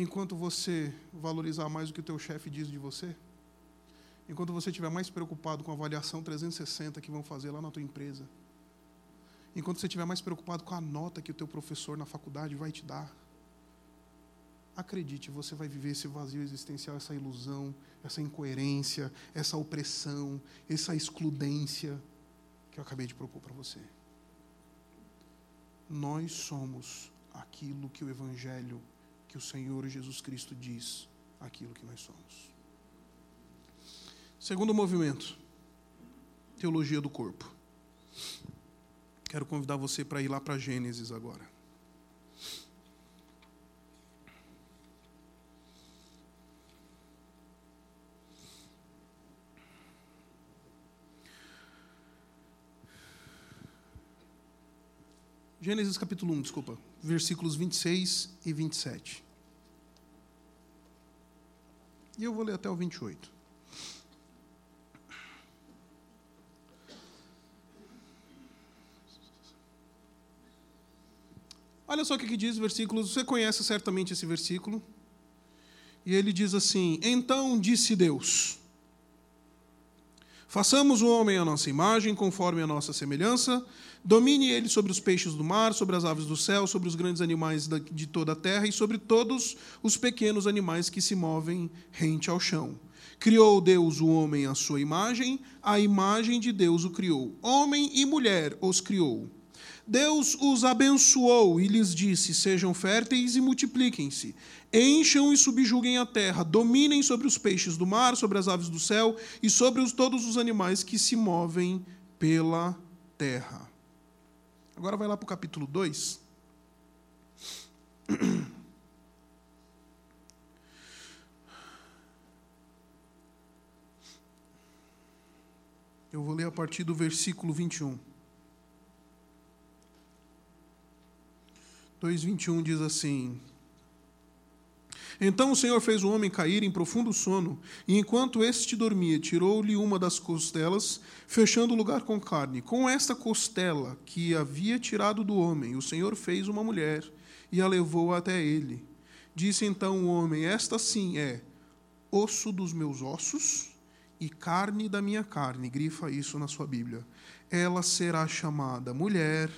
Enquanto você valorizar mais o que o teu chefe diz de você, enquanto você estiver mais preocupado com a avaliação 360 que vão fazer lá na tua empresa, enquanto você estiver mais preocupado com a nota que o teu professor na faculdade vai te dar, acredite, você vai viver esse vazio existencial, essa ilusão, essa incoerência, essa opressão, essa excludência que eu acabei de propor para você. Nós somos aquilo que o Evangelho, que o Senhor Jesus Cristo diz, aquilo que nós somos. Segundo movimento, teologia do corpo. Quero convidar você para ir lá para Gênesis agora. Gênesis capítulo 1, desculpa, versículos 26 e 27. E eu vou ler até o 28. Olha só o que diz o versículo, você conhece certamente esse versículo. E ele diz assim: Então disse Deus: Façamos o homem à nossa imagem, conforme a nossa semelhança, domine ele sobre os peixes do mar, sobre as aves do céu, sobre os grandes animais de toda a terra e sobre todos os pequenos animais que se movem rente ao chão. Criou Deus o homem à sua imagem, a imagem de Deus o criou. Homem e mulher os criou. Deus os abençoou e lhes disse: Sejam férteis e multipliquem-se. Encham e subjuguem a terra, dominem sobre os peixes do mar, sobre as aves do céu e sobre os, todos os animais que se movem pela terra. Agora vai lá para o capítulo 2. Eu vou ler a partir do versículo 21. 2,21 diz assim: Então o Senhor fez o homem cair em profundo sono, e enquanto este dormia, tirou-lhe uma das costelas, fechando o lugar com carne. Com esta costela que havia tirado do homem, o Senhor fez uma mulher e a levou até ele. Disse então o homem: Esta sim é osso dos meus ossos e carne da minha carne. Grifa isso na sua Bíblia. Ela será chamada mulher,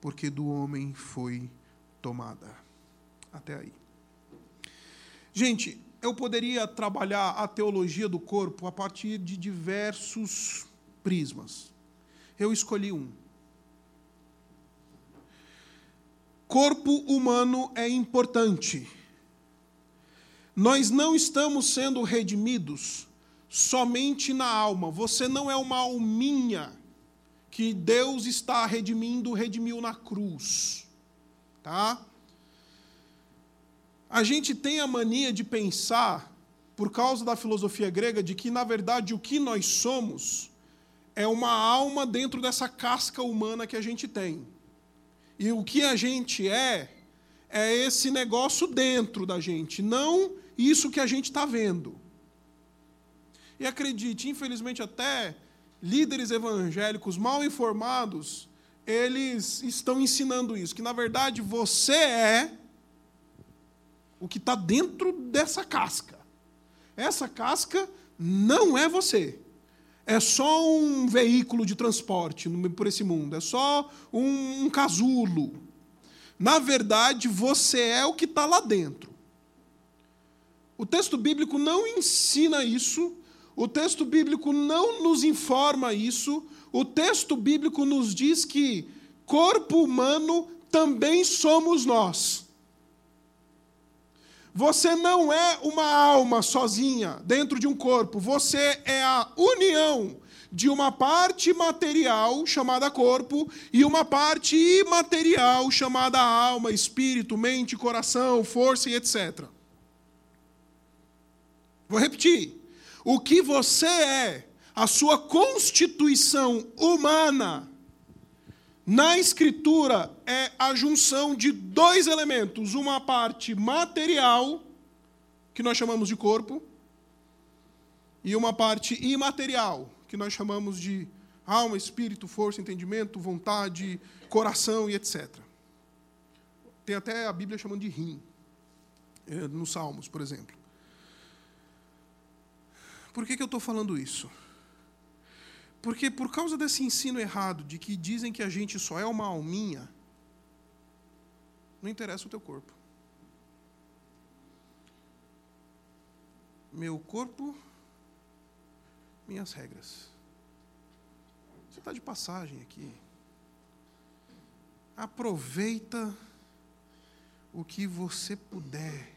porque do homem foi tomada. Até aí. Gente, eu poderia trabalhar a teologia do corpo a partir de diversos prismas. Eu escolhi um. Corpo humano é importante. Nós não estamos sendo redimidos somente na alma. Você não é uma alminha que Deus está redimindo, redimiu na cruz. Tá? A gente tem a mania de pensar, por causa da filosofia grega, de que, na verdade, o que nós somos é uma alma dentro dessa casca humana que a gente tem. E o que a gente é, é esse negócio dentro da gente, não isso que a gente está vendo. E acredite, infelizmente, até líderes evangélicos mal informados eles estão ensinando isso, que na verdade você é o que está dentro dessa casca. Essa casca não é você. É só um veículo de transporte por esse mundo, é só um, casulo. Na verdade, você é o que está lá dentro. O texto bíblico não ensina isso, o texto bíblico não nos informa isso, o texto bíblico nos diz que corpo humano também somos nós. Você não é uma alma sozinha dentro de um corpo, você é a união de uma parte material chamada corpo e uma parte imaterial chamada alma, espírito, mente, coração, força e etc. Vou repetir. O que você é, a sua constituição humana, na Escritura é a junção de dois elementos: uma parte material, que nós chamamos de corpo, e uma parte imaterial, que nós chamamos de alma, espírito, força, entendimento, vontade, coração e etc. Tem até a Bíblia chamando de rim, eh, nos Salmos, por exemplo. Por que, que eu estou falando isso? Porque por causa desse ensino errado de que dizem que a gente só é uma alminha, não interessa o teu corpo. Meu corpo, minhas regras. Você está de passagem aqui. Aproveita o que você puder.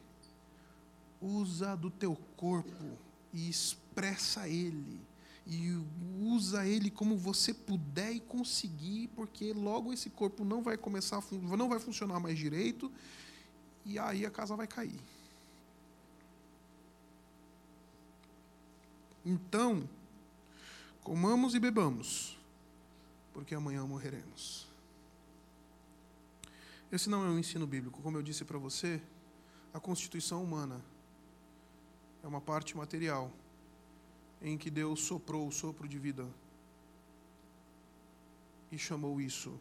Usa do teu corpo e expressa ele e usa ele como você puder e conseguir, porque logo esse corpo não vai começar a não vai funcionar mais direito e aí a casa vai cair. Então, comamos e bebamos, porque amanhã morreremos. Esse não é um ensino bíblico, como eu disse para você, a constituição humana é uma parte material em que Deus soprou o sopro de vida e chamou isso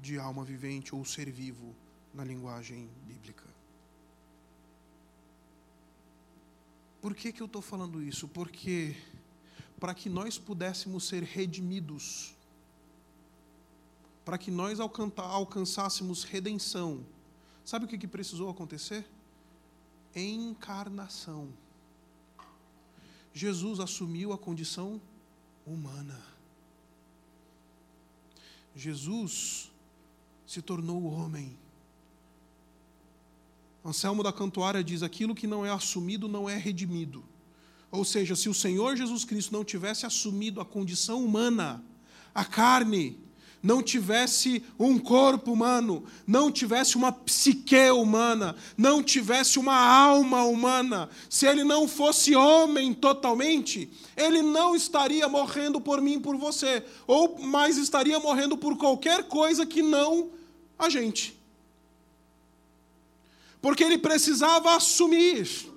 de alma vivente ou ser vivo na linguagem bíblica. Por que, que eu estou falando isso? Porque para que nós pudéssemos ser redimidos, para que nós alcançássemos redenção, sabe o que, que precisou acontecer? Encarnação. Jesus assumiu a condição humana. Jesus se tornou homem. Anselmo da Cantuária diz: aquilo que não é assumido não é redimido. Ou seja, se o Senhor Jesus Cristo não tivesse assumido a condição humana, a carne, não tivesse um corpo humano, não tivesse uma psique humana, não tivesse uma alma humana, se ele não fosse homem totalmente, ele não estaria morrendo por mim por você, ou mais estaria morrendo por qualquer coisa que não a gente. Porque ele precisava assumir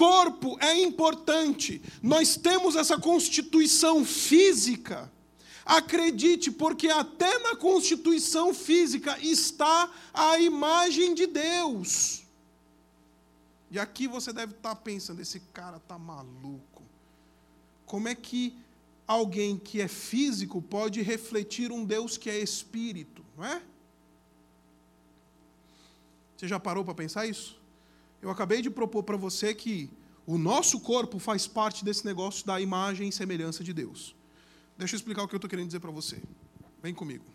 corpo é importante. Nós temos essa constituição física Acredite, porque até na constituição física está a imagem de Deus. E aqui você deve estar pensando: esse cara está maluco. Como é que alguém que é físico pode refletir um Deus que é espírito, não é? Você já parou para pensar isso? Eu acabei de propor para você que o nosso corpo faz parte desse negócio da imagem e semelhança de Deus. Deixa eu explicar o que eu estou querendo dizer para você. Vem comigo.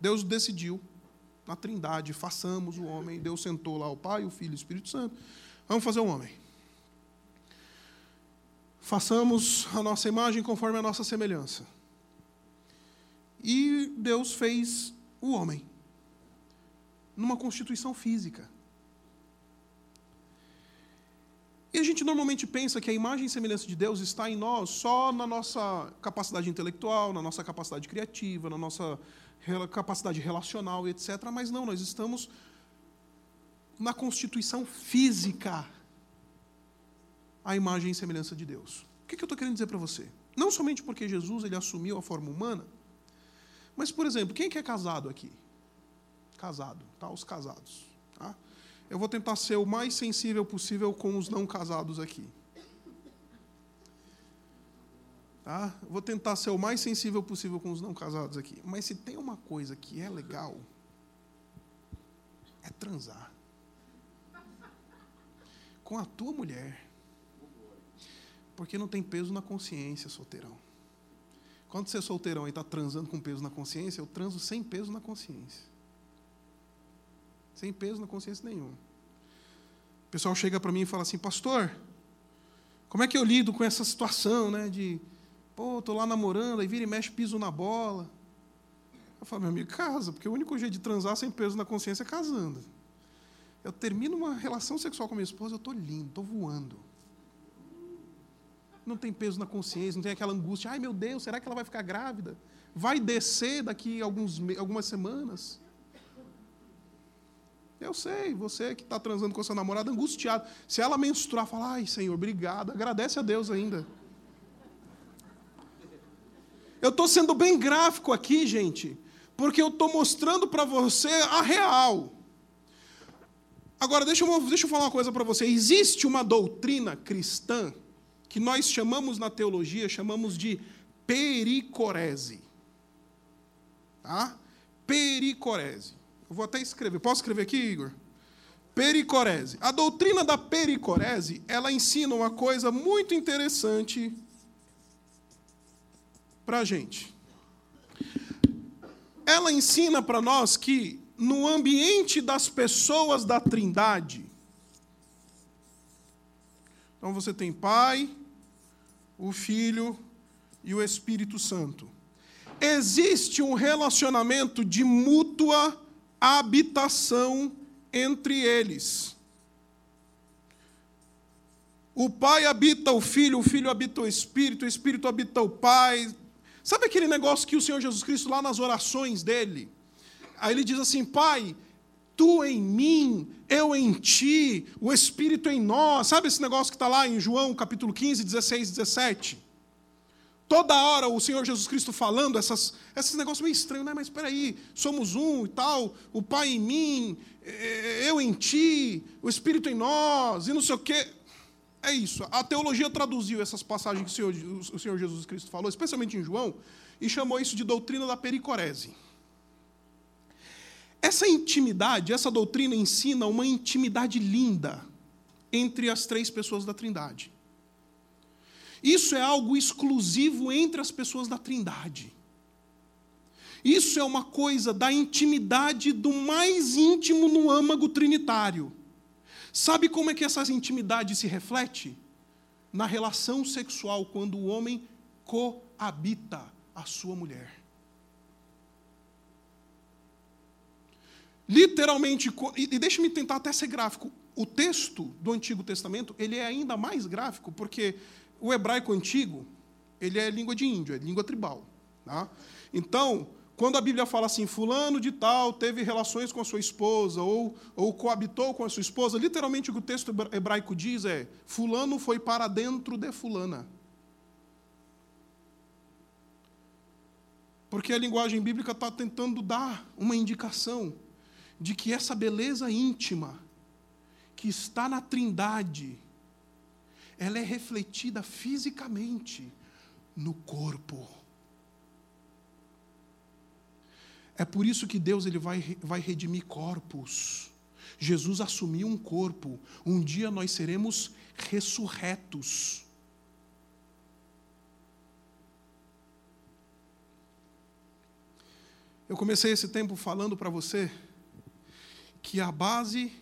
Deus decidiu, na trindade, façamos o homem. Deus sentou lá o Pai, o Filho e o Espírito Santo. Vamos fazer um homem. Façamos a nossa imagem conforme a nossa semelhança. E Deus fez o homem numa constituição física. E a gente normalmente pensa que a imagem e semelhança de Deus está em nós só na nossa capacidade intelectual, na nossa capacidade criativa, na nossa capacidade relacional, etc. Mas não, nós estamos na constituição física a imagem e semelhança de Deus. O que, eu estou querendo dizer para você? Não somente porque Jesus ele assumiu a forma humana, mas, por exemplo, quem que é casado aqui? Casado, tá? Os casados. Tá? Eu vou tentar ser o mais sensível possível com os não casados aqui. Tá? Vou tentar ser o mais sensível possível com os não casados aqui. Mas se tem uma coisa que é legal, é transar. Com a tua mulher. Porque não tem peso na consciência, solteirão. Quando você é solteirão e está transando com peso na consciência, eu transo sem peso na consciência. Sem peso na consciência nenhum. O pessoal chega para mim e fala assim, pastor, como é que eu lido com essa situação, né, de Pô, tô lá namorando, aí vira e mexe, piso na bola. Eu falo, meu amigo, casa, porque o único jeito de transar sem peso na consciência é casando. Eu termino uma relação sexual com minha esposa, eu estou lindo, estou voando. Não tem peso na consciência, não tem aquela angústia, ai meu Deus, será que ela vai ficar grávida? Vai descer daqui alguns, algumas semanas? Eu sei, você que está transando com a sua namorada, angustiado. Se ela menstruar, fala, ai Senhor, obrigado, agradece a Deus ainda. Eu estou sendo bem gráfico aqui, gente, porque eu estou mostrando para você a real. Agora, deixa eu, deixa eu falar uma coisa para você. Existe uma doutrina cristã que nós chamamos na teologia, chamamos de pericorese. Tá? Pericorese. Eu vou até escrever. Posso escrever aqui, Igor? Pericorese. A doutrina da pericorese, ela ensina uma coisa muito interessante para a gente. Ela ensina para nós que no ambiente das pessoas da Trindade, então você tem Pai, o Filho e o Espírito Santo. Existe um relacionamento de mútua habitação entre eles. O Pai habita o Filho, o Filho habita o Espírito, o Espírito habita o Pai. Sabe aquele negócio que o Senhor Jesus Cristo, lá nas orações dele, aí ele diz assim: Pai, tu em mim, eu em ti, o Espírito em nós. Sabe esse negócio que está lá em João capítulo 15, 16, 17? Toda hora o Senhor Jesus Cristo falando essas, esses negócios meio estranhos, né? Mas espera aí, somos um e tal, o Pai em mim, eu em ti, o Espírito em nós, e não sei o quê. É isso. A teologia traduziu essas passagens que o Senhor, o Senhor Jesus Cristo falou, especialmente em João, e chamou isso de doutrina da pericorese. Essa intimidade, essa doutrina ensina uma intimidade linda entre as três pessoas da Trindade. Isso é algo exclusivo entre as pessoas da Trindade. Isso é uma coisa da intimidade do mais íntimo no âmago trinitário. Sabe como é que essa intimidade se reflete? Na relação sexual, quando o homem coabita a sua mulher. Literalmente, e deixe-me tentar até ser gráfico. O texto do Antigo Testamento, ele é ainda mais gráfico, porque o hebraico antigo, ele é língua de índio, é língua tribal. Tá? Então, quando a Bíblia fala assim, fulano de tal teve relações com a sua esposa, ou, ou coabitou com a sua esposa, literalmente o que o texto hebraico diz é, fulano foi para dentro de fulana. Porque a linguagem bíblica está tentando dar uma indicação de que essa beleza íntima que está na trindade, ela é refletida fisicamente no corpo. É por isso que Deus ele vai, vai redimir corpos. Jesus assumiu um corpo. Um dia nós seremos ressurretos. Eu comecei esse tempo falando para você que a base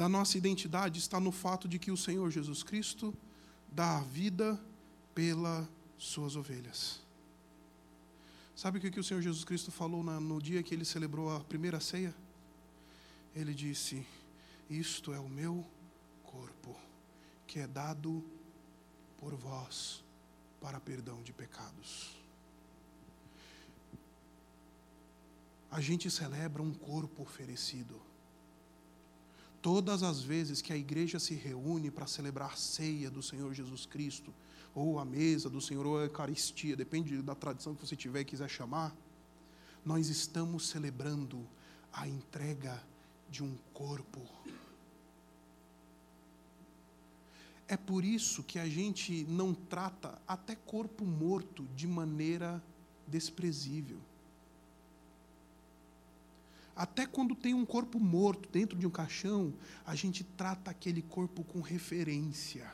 da nossa identidade está no fato de que o Senhor Jesus Cristo dá a vida pelas suas ovelhas. Sabe o que, o Senhor Jesus Cristo falou no dia que ele celebrou a primeira ceia? Ele disse: Isto é o meu corpo, que é dado por vós para perdão de pecados. A gente celebra um corpo oferecido. Todas as vezes que a igreja se reúne para celebrar a ceia do Senhor Jesus Cristo, ou a mesa do Senhor, ou a Eucaristia, depende da tradição que você tiver e quiser chamar, nós estamos celebrando a entrega de um corpo. É por isso que a gente não trata até corpo morto de maneira desprezível. Até quando tem um corpo morto dentro de um caixão, a gente trata aquele corpo com referência.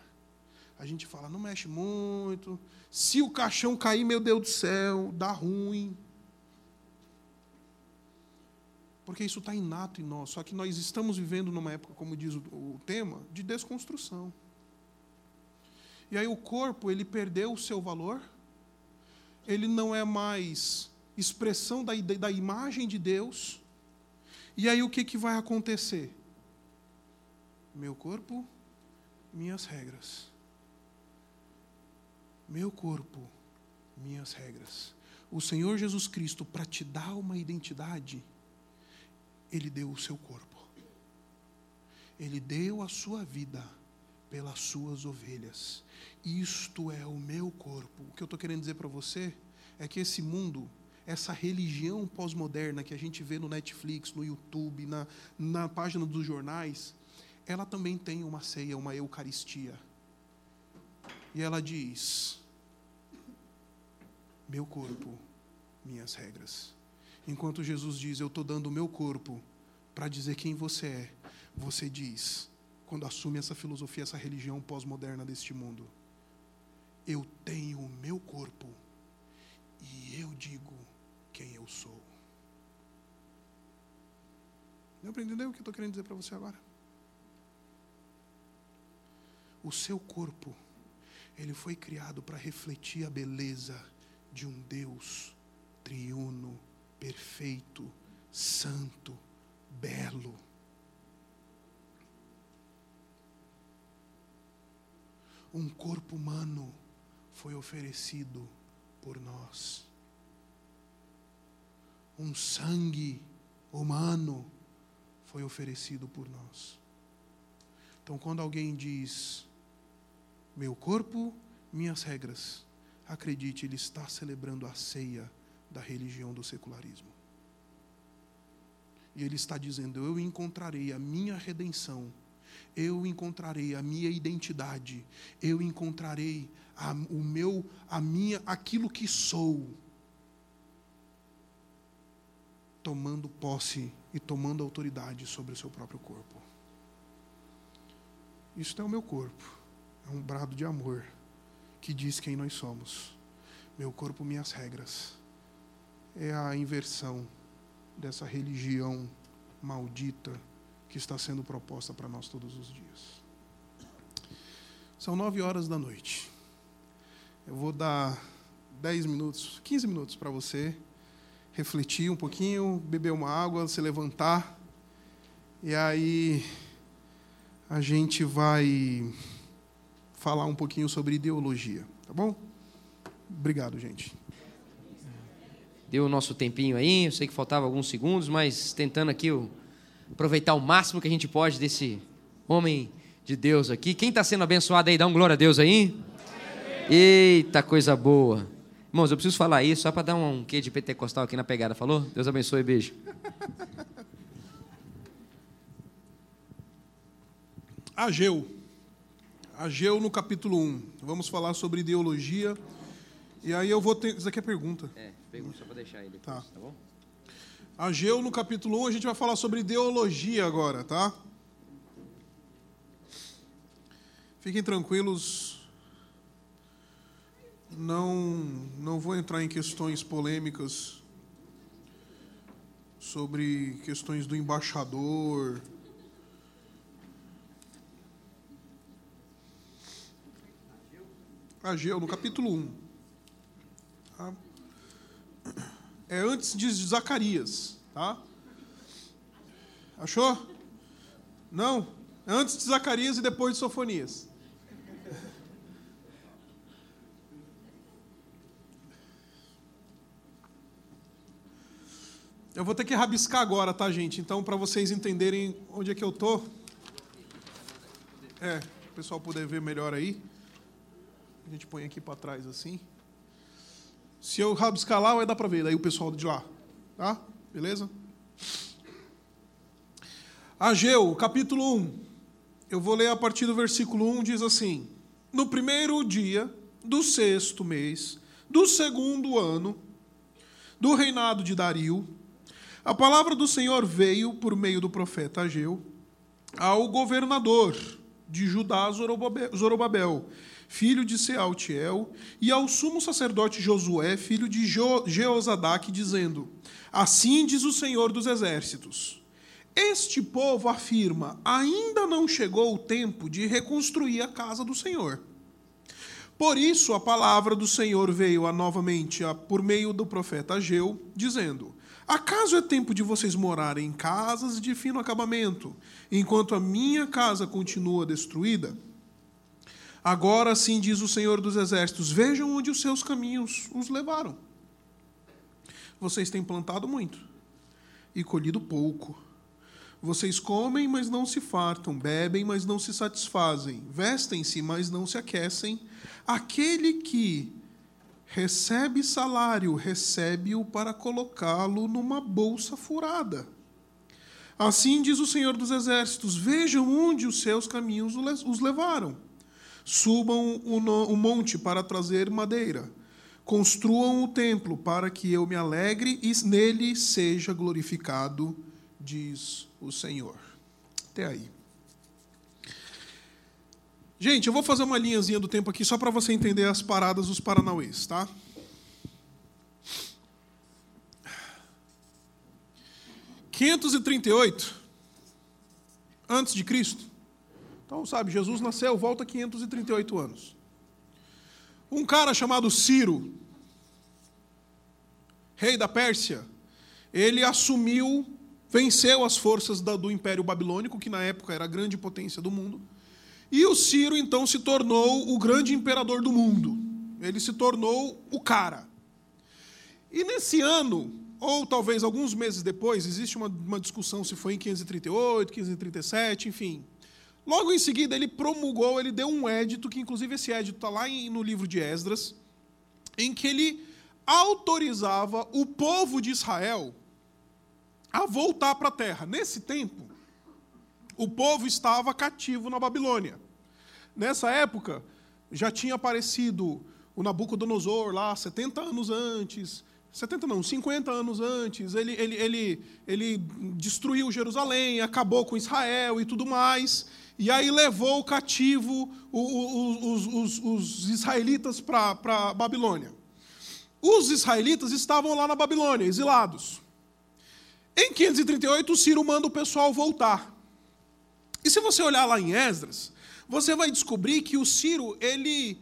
A gente fala, não mexe muito. Se o caixão cair, meu Deus do céu, dá ruim. Porque isso está inato em nós. Só que nós estamos vivendo numa época, como diz o, o tema, de desconstrução. E aí o corpo, ele perdeu o seu valor ele não é mais expressão da, da imagem de Deus. E aí o que, que vai acontecer? Meu corpo, minhas regras. Meu corpo, minhas regras. O Senhor Jesus Cristo, para te dar uma identidade, Ele deu o seu corpo. Ele deu a sua vida pelas suas ovelhas. Isto é o meu corpo. O que eu estou querendo dizer para você é que esse mundo, essa religião pós-moderna que a gente vê no Netflix, no YouTube, na, na página dos jornais, ela também tem uma ceia, uma eucaristia. E ela diz: Meu corpo, minhas regras. Enquanto Jesus diz: Eu estou dando o meu corpo para dizer quem você é, você diz, quando assume essa filosofia, essa religião pós-moderna deste mundo: Eu tenho o meu corpo e eu digo quem eu sou. Deu para entender o que eu estou querendo dizer para você agora? O seu corpo ele foi criado para refletir a beleza de um Deus triuno, perfeito, santo, belo. Um corpo humano foi oferecido por nós. Um sangue humano foi oferecido por nós. Então, quando alguém diz, meu corpo, minhas regras. Acredite, ele está celebrando a ceia da religião do secularismo. E ele está dizendo: Eu encontrarei a minha redenção, eu encontrarei a minha identidade, eu encontrarei a, o meu, a minha, aquilo que sou, tomando posse e tomando autoridade sobre o seu próprio corpo. Isto é o meu corpo. É um brado de amor que diz quem nós somos. Meu corpo, minhas regras. É a inversão dessa religião maldita que está sendo proposta para nós todos os dias. São nove horas da noite. Eu vou dar dez minutos, quinze minutos para você refletir um pouquinho, beber uma água, se levantar. E aí a gente vai falar um pouquinho sobre ideologia, tá bom? Obrigado, gente. Deu o nosso tempinho aí, eu sei que faltava alguns segundos, mas tentando aqui aproveitar o máximo que a gente pode desse homem de Deus aqui. Quem está sendo abençoado aí, dá um glória a Deus aí. Eita, coisa boa. Irmãos, eu preciso falar isso só para dar um quê de pentecostal aqui na pegada, falou? Deus abençoe, beijo. Ageu. Ageu no capítulo 1. Vamos falar sobre ideologia. E aí eu vou ter. Isso aqui é pergunta. É, pergunta só para deixar ele tá. tá bom? Ageu no capítulo 1, a gente vai falar sobre ideologia agora, tá? Fiquem tranquilos. Não, não vou entrar em questões polêmicas sobre questões do embaixador, Ageu, no capítulo 1. Tá? É antes de Zacarias. Tá? Achou? Não? É antes de Zacarias e depois de Sofonias. Eu vou ter que rabiscar agora, tá, gente? Então, para vocês entenderem onde é que eu tô. É, o pessoal poder ver melhor aí. A gente põe aqui para trás assim. Se eu rabiscar lá, vai dar para ver. Daí o pessoal de lá. Tá? Beleza? Ageu, capítulo 1. Eu vou ler a partir do versículo 1, diz assim: No primeiro dia do sexto mês, do segundo ano, do reinado de Dario, a palavra do Senhor veio por meio do profeta Ageu ao governador de Judá, Zorobabel, filho de Sealtiel, e ao sumo sacerdote Josué, filho de jo dizendo: Assim diz o Senhor dos Exércitos: Este povo afirma: ainda não chegou o tempo de reconstruir a casa do Senhor. Por isso a palavra do Senhor veio a, novamente a, por meio do profeta Ageu, dizendo: Acaso é tempo de vocês morarem em casas de fino acabamento, enquanto a minha casa continua destruída? Agora sim diz o Senhor dos Exércitos: Vejam onde os seus caminhos os levaram. Vocês têm plantado muito e colhido pouco. Vocês comem, mas não se fartam, bebem, mas não se satisfazem, vestem-se, mas não se aquecem Aquele que recebe salário, recebe-o para colocá-lo numa bolsa furada. Assim diz o Senhor dos Exércitos: vejam onde os seus caminhos os levaram. Subam o monte para trazer madeira. Construam o templo para que eu me alegre e nele seja glorificado, diz o Senhor. Até aí. Gente, eu vou fazer uma linhazinha do tempo aqui só para você entender as paradas dos Paranauês, tá? Quinhentos e trinta e oito antes de Cristo. Então, sabe, Jesus nasceu, volta 538 anos. Um cara chamado Ciro, rei da Pérsia, ele assumiu, venceu as forças do Império Babilônico, que na época era a grande potência do mundo e o Ciro então se tornou o grande imperador do mundo. Ele se tornou o cara. E nesse ano, ou talvez alguns meses depois, existe uma, uma discussão se foi em 538, 537, enfim. Logo em seguida, ele promulgou, ele deu um édito, que inclusive esse édito está lá no livro de Esdras, em que ele autorizava o povo de Israel a voltar para a terra. Nesse tempo, o povo estava cativo na Babilônia. Nessa época, já tinha aparecido o Nabucodonosor lá 70 anos antes, 70 não, 50 anos antes, ele, ele, ele, ele destruiu Jerusalém, acabou com Israel e tudo mais, e aí levou cativo os, os, os israelitas para a Babilônia. Os israelitas estavam lá na Babilônia, exilados. Em 538, o Ciro manda o pessoal voltar. E se você olhar lá em Esdras, você vai descobrir que o Ciro, ele,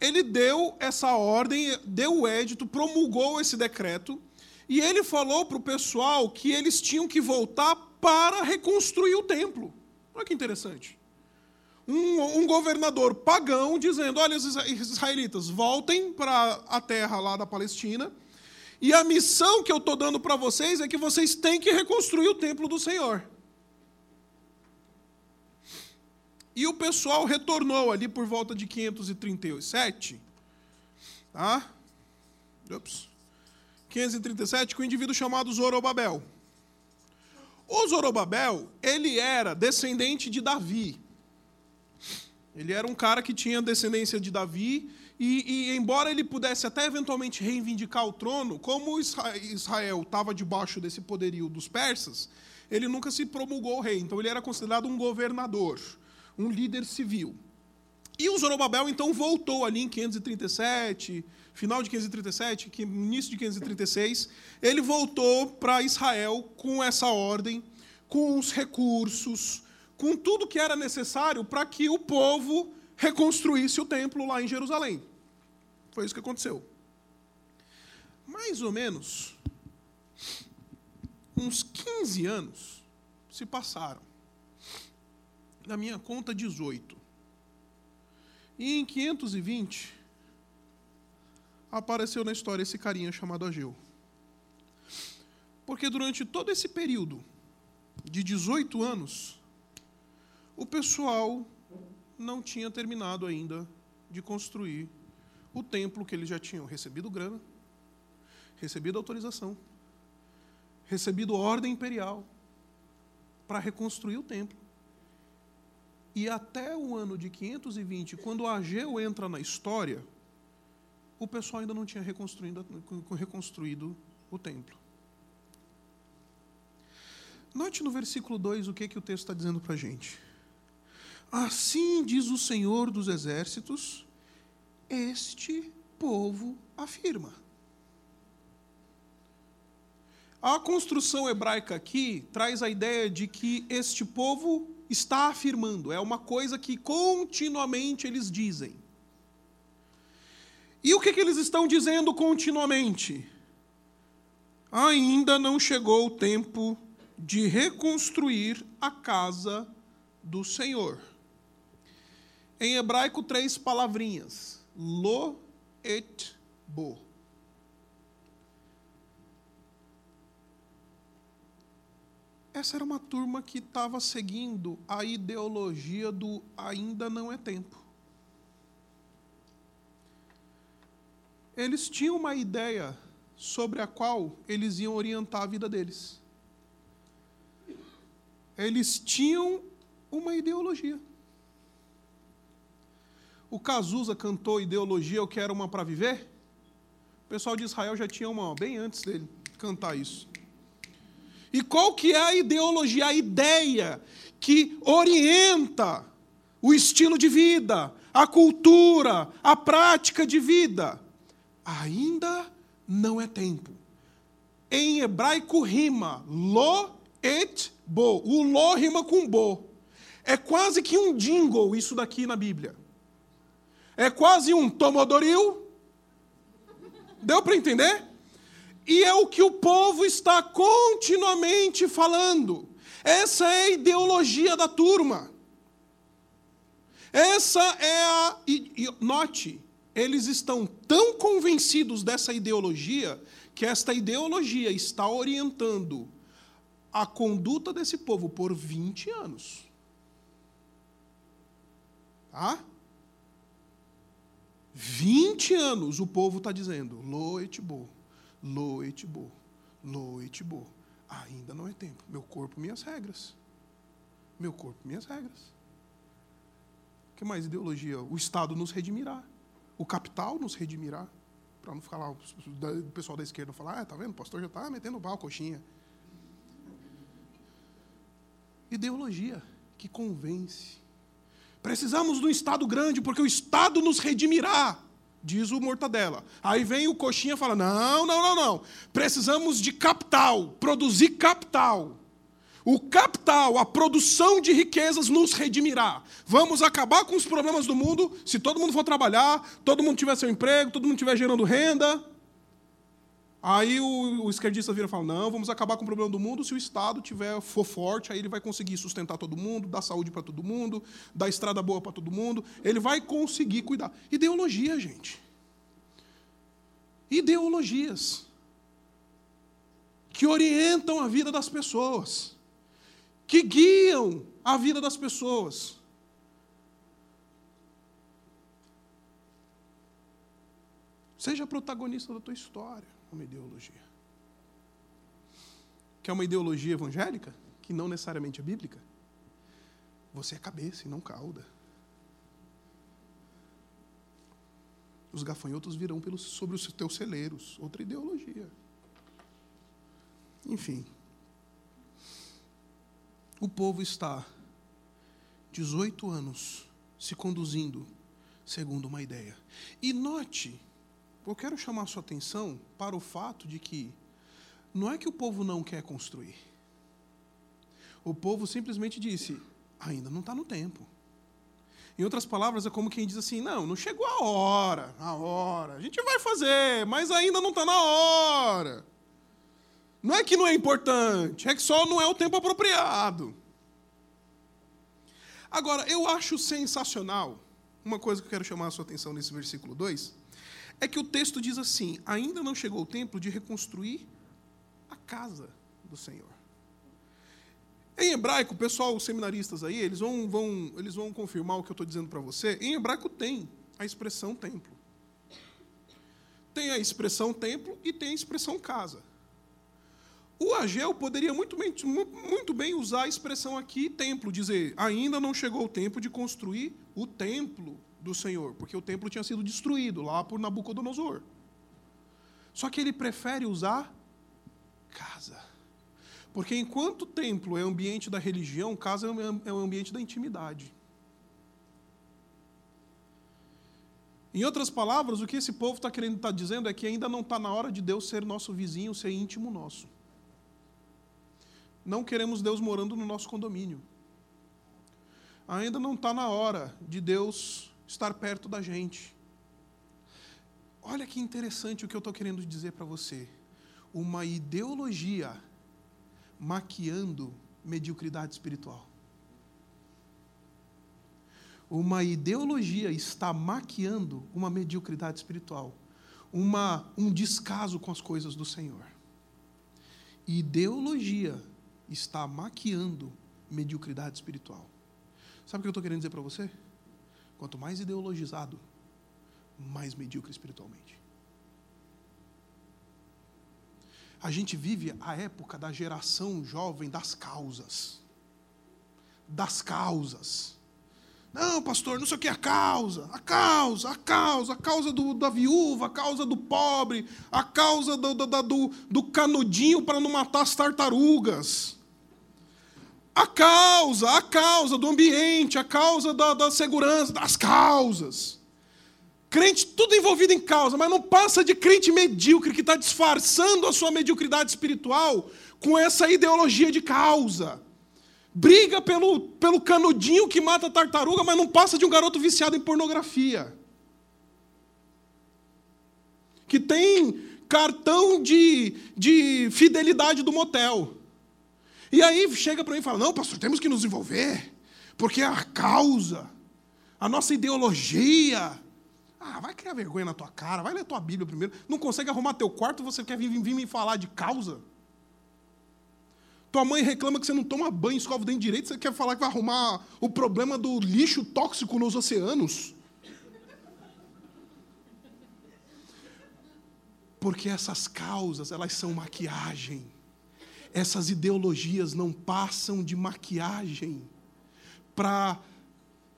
ele deu essa ordem, deu o édito, promulgou esse decreto, e ele falou para o pessoal que eles tinham que voltar para reconstruir o templo. Olha que interessante. Um, um, governador pagão dizendo: olha, os israelitas, voltem para a terra lá da Palestina, e a missão que eu estou dando para vocês é que vocês têm que reconstruir o templo do Senhor. E o pessoal retornou ali por volta de 537, tá? Ups. 537 com um indivíduo chamado Zorobabel. O Zorobabel, ele era descendente de Davi. Ele era um cara que tinha descendência de Davi, e, e embora ele pudesse até eventualmente reivindicar o trono, como Israel estava debaixo desse poderio dos persas, ele nunca se promulgou rei, então ele era considerado um governador um líder civil. E o Zorobabel, então, voltou ali em 537, final de 537, início de 536, ele voltou para Israel com essa ordem, com os recursos, com tudo que era necessário para que o povo reconstruísse o templo lá em Jerusalém. Foi isso que aconteceu. Mais ou menos uns 15 anos se passaram na minha conta 18. E em 520 apareceu na história esse carinha chamado Ageu. Porque durante todo esse período de 18 anos, o pessoal não tinha terminado ainda de construir o templo que eles já tinham recebido grana, recebido autorização, recebido ordem imperial para reconstruir o templo. E até o ano de 520, quando Ageu entra na história, o pessoal ainda não tinha reconstruído, reconstruído o templo. Note no versículo 2 o que, que o texto está dizendo para a gente. Assim diz o Senhor dos Exércitos, este povo afirma. A construção hebraica aqui traz a ideia de que este povo está afirmando, é uma coisa que continuamente eles dizem. E o que, que eles estão dizendo continuamente? Ainda não chegou o tempo de reconstruir a casa do Senhor. Em hebraico, três palavrinhas: lo et bo. Essa era uma turma que estava seguindo a ideologia do ainda não é tempo. Eles tinham uma ideia sobre a qual eles iam orientar a vida deles. Eles tinham uma ideologia. O Cazuza cantou Ideologia, Eu Quero Uma para Viver. O pessoal de Israel já tinha uma bem antes dele cantar isso. E qual que é a ideologia, a ideia que orienta o estilo de vida, a cultura, a prática de vida? Ainda não é tempo. Em hebraico rima lo et bo. O lo rima com bo. É quase que um jingle isso daqui na Bíblia. É quase um tomodoril. Deu para entender? E é o que o povo está continuamente falando. Essa é a ideologia da turma. Essa é a. E, note, eles estão tão convencidos dessa ideologia que esta ideologia está orientando a conduta desse povo por 20 anos. Tá? 20 anos o povo está dizendo: Loetbo, Loetbo, Loetbo. Ainda não é tempo. Meu corpo, minhas regras. Meu corpo, minhas regras. O que mais ideologia? O Estado nos redimirá. O capital nos redimirá. Para não ficar lá, o pessoal da esquerda falar, ah, tá vendo? O pastor já está metendo pau, coxinha. Ideologia que convence. Precisamos de um Estado grande, porque o Estado nos redimirá, diz o Mortadela. Aí vem o Coxinha e fala: não, não, não, não. Precisamos de capital, produzir capital. O capital, a produção de riquezas nos redimirá. Vamos acabar com os problemas do mundo se todo mundo for trabalhar, todo mundo tiver seu emprego, todo mundo estiver gerando renda. Aí o, o esquerdista vira e fala: não, vamos acabar com o problema do mundo se o Estado tiver, for forte, aí ele vai conseguir sustentar todo mundo, dar saúde para todo mundo, dar estrada boa para todo mundo. Ele vai conseguir cuidar. Ideologia, gente. Ideologias que orientam a vida das pessoas, que guiam a vida das pessoas. Seja protagonista da tua história uma ideologia. Que é uma ideologia evangélica, que não necessariamente é bíblica. Você é cabeça e não cauda. Os gafanhotos virão pelos, sobre os teus celeiros. Outra ideologia. Enfim. O povo está 18 anos se conduzindo segundo uma ideia. E note eu quero chamar sua atenção para o fato de que não é que o povo não quer construir. O povo simplesmente disse: ainda não está no tempo. Em outras palavras, é como quem diz assim: não, não chegou a hora, a hora. A gente vai fazer, mas ainda não está na hora. Não é que não é importante, é que só não é o tempo apropriado. Agora, eu acho sensacional, uma coisa que eu quero chamar a sua atenção nesse versículo 2, é que o texto diz assim: ainda não chegou o tempo de reconstruir a casa do Senhor. Em hebraico, o pessoal, os seminaristas aí, eles vão, vão, eles vão confirmar o que eu estou dizendo para você. Em hebraico tem a expressão templo. Tem a expressão templo e tem a expressão casa. O Ageu poderia muito bem, muito bem usar a expressão aqui, templo, dizer, ainda não chegou o tempo de construir o templo do Senhor, porque o templo tinha sido destruído lá por Nabucodonosor. Só que ele prefere usar casa. Porque enquanto o templo é ambiente da religião, casa é o ambiente da intimidade. Em outras palavras, o que esse povo está querendo estar tá dizendo é que ainda não está na hora de Deus ser nosso vizinho, ser íntimo nosso. Não queremos Deus morando no nosso condomínio. Ainda não está na hora de Deus estar perto da gente. Olha que interessante o que eu estou querendo dizer para você. Uma ideologia maquiando mediocridade espiritual. Uma ideologia está maquiando uma mediocridade espiritual, uma, um descaso com as coisas do Senhor. Ideologia está maquiando mediocridade espiritual. Sabe o que eu estou querendo dizer para você? Quanto mais ideologizado, mais medíocre espiritualmente. A gente vive a época da geração jovem das causas. Das causas. Não, pastor, não sei o que é a causa. A causa, a causa, a causa do, da viúva, a causa do pobre, a causa do, do, do, do canudinho para não matar as tartarugas. A causa, a causa do ambiente, a causa da, da segurança, das causas. Crente tudo envolvido em causa, mas não passa de crente medíocre que está disfarçando a sua mediocridade espiritual com essa ideologia de causa. Briga pelo, pelo canudinho que mata a tartaruga, mas não passa de um garoto viciado em pornografia. Que tem cartão de, de fidelidade do motel. E aí chega para mim e fala: Não, pastor, temos que nos envolver, porque a causa, a nossa ideologia, ah, vai criar vergonha na tua cara, vai ler tua Bíblia primeiro. Não consegue arrumar teu quarto, você quer vir, vir me falar de causa? Tua mãe reclama que você não toma banho, escova o dente direito, você quer falar que vai arrumar o problema do lixo tóxico nos oceanos? Porque essas causas, elas são maquiagem. Essas ideologias não passam de maquiagem para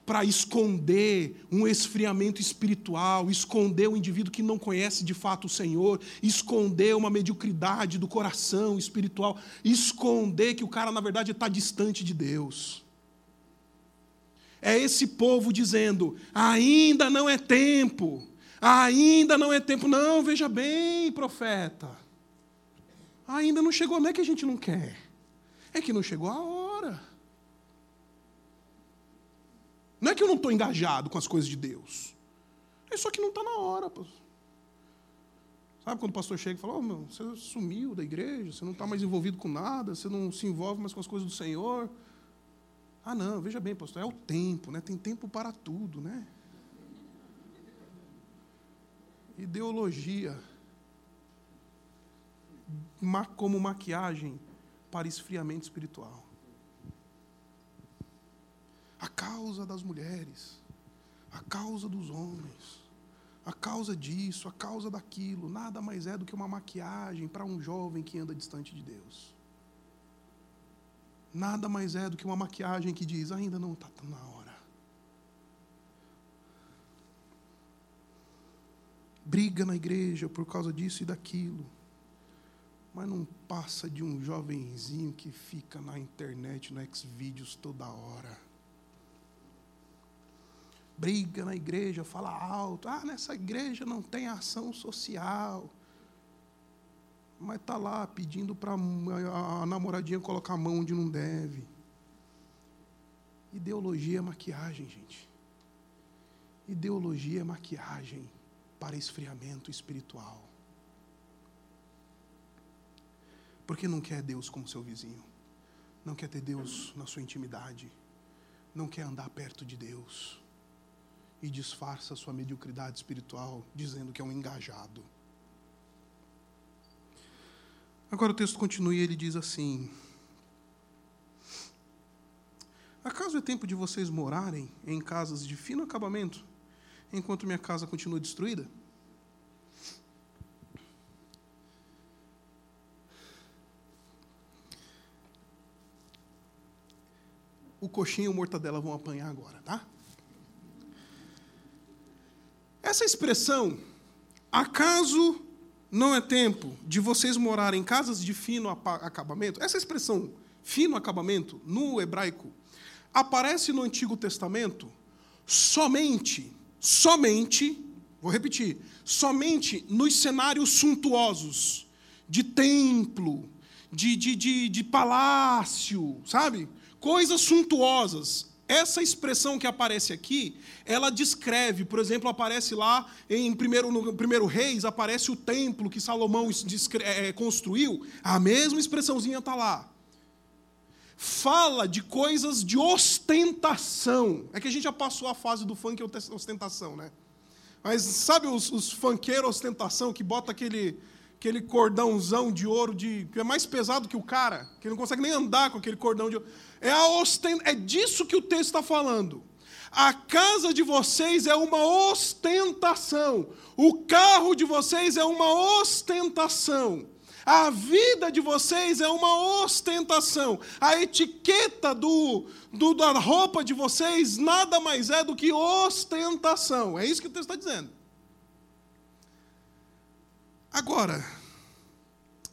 para esconder um esfriamento espiritual, esconder o indivíduo que não conhece de fato o Senhor, esconder uma mediocridade do coração espiritual, esconder que o cara, na verdade, está distante de Deus. É esse povo dizendo: ainda não é tempo, ainda não é tempo. Não, veja bem, profeta, ainda não chegou, não é que a gente não quer, é que não chegou a hora. Não é que eu não estou engajado com as coisas de Deus. É só que não está na hora. Sabe quando o pastor chega e fala: oh, meu, você sumiu da igreja, você não está mais envolvido com nada, você não se envolve mais com as coisas do Senhor. Ah, não, veja bem, pastor, é o tempo, né? tem tempo para tudo. Né? Ideologia como maquiagem para esfriamento espiritual a causa das mulheres, a causa dos homens, a causa disso, a causa daquilo, nada mais é do que uma maquiagem para um jovem que anda distante de Deus. Nada mais é do que uma maquiagem que diz: ainda não está na hora. Briga na igreja por causa disso e daquilo. Mas não passa de um jovenzinho que fica na internet, no Xvideos toda hora briga na igreja, fala alto. Ah, nessa igreja não tem ação social. Mas está lá pedindo para a namoradinha colocar a mão onde não deve. Ideologia é maquiagem, gente. Ideologia é maquiagem para esfriamento espiritual. Porque não quer Deus como seu vizinho. Não quer ter Deus na sua intimidade. Não quer andar perto de Deus e disfarça sua mediocridade espiritual dizendo que é um engajado. Agora o texto continua e ele diz assim: Acaso é tempo de vocês morarem em casas de fino acabamento, enquanto minha casa continua destruída? O coxinha e o mortadela vão apanhar agora, tá? Essa expressão, acaso não é tempo de vocês morarem em casas de fino acabamento? Essa expressão, fino acabamento, no hebraico, aparece no Antigo Testamento somente, somente, vou repetir, somente nos cenários suntuosos de templo, de, de, de, de palácio, sabe? Coisas suntuosas essa expressão que aparece aqui, ela descreve, por exemplo, aparece lá em primeiro, no primeiro Reis, aparece o templo que Salomão é, construiu, a mesma expressãozinha está lá. Fala de coisas de ostentação. É que a gente já passou a fase do funk ostentação, né? Mas sabe os, os funkeiros ostentação que bota aquele, aquele cordãozão de ouro de, que é mais pesado que o cara, que não consegue nem andar com aquele cordão de ouro. É, a ostent... é disso que o texto está falando. A casa de vocês é uma ostentação. O carro de vocês é uma ostentação. A vida de vocês é uma ostentação. A etiqueta do, do, da roupa de vocês nada mais é do que ostentação. É isso que o texto está dizendo. Agora,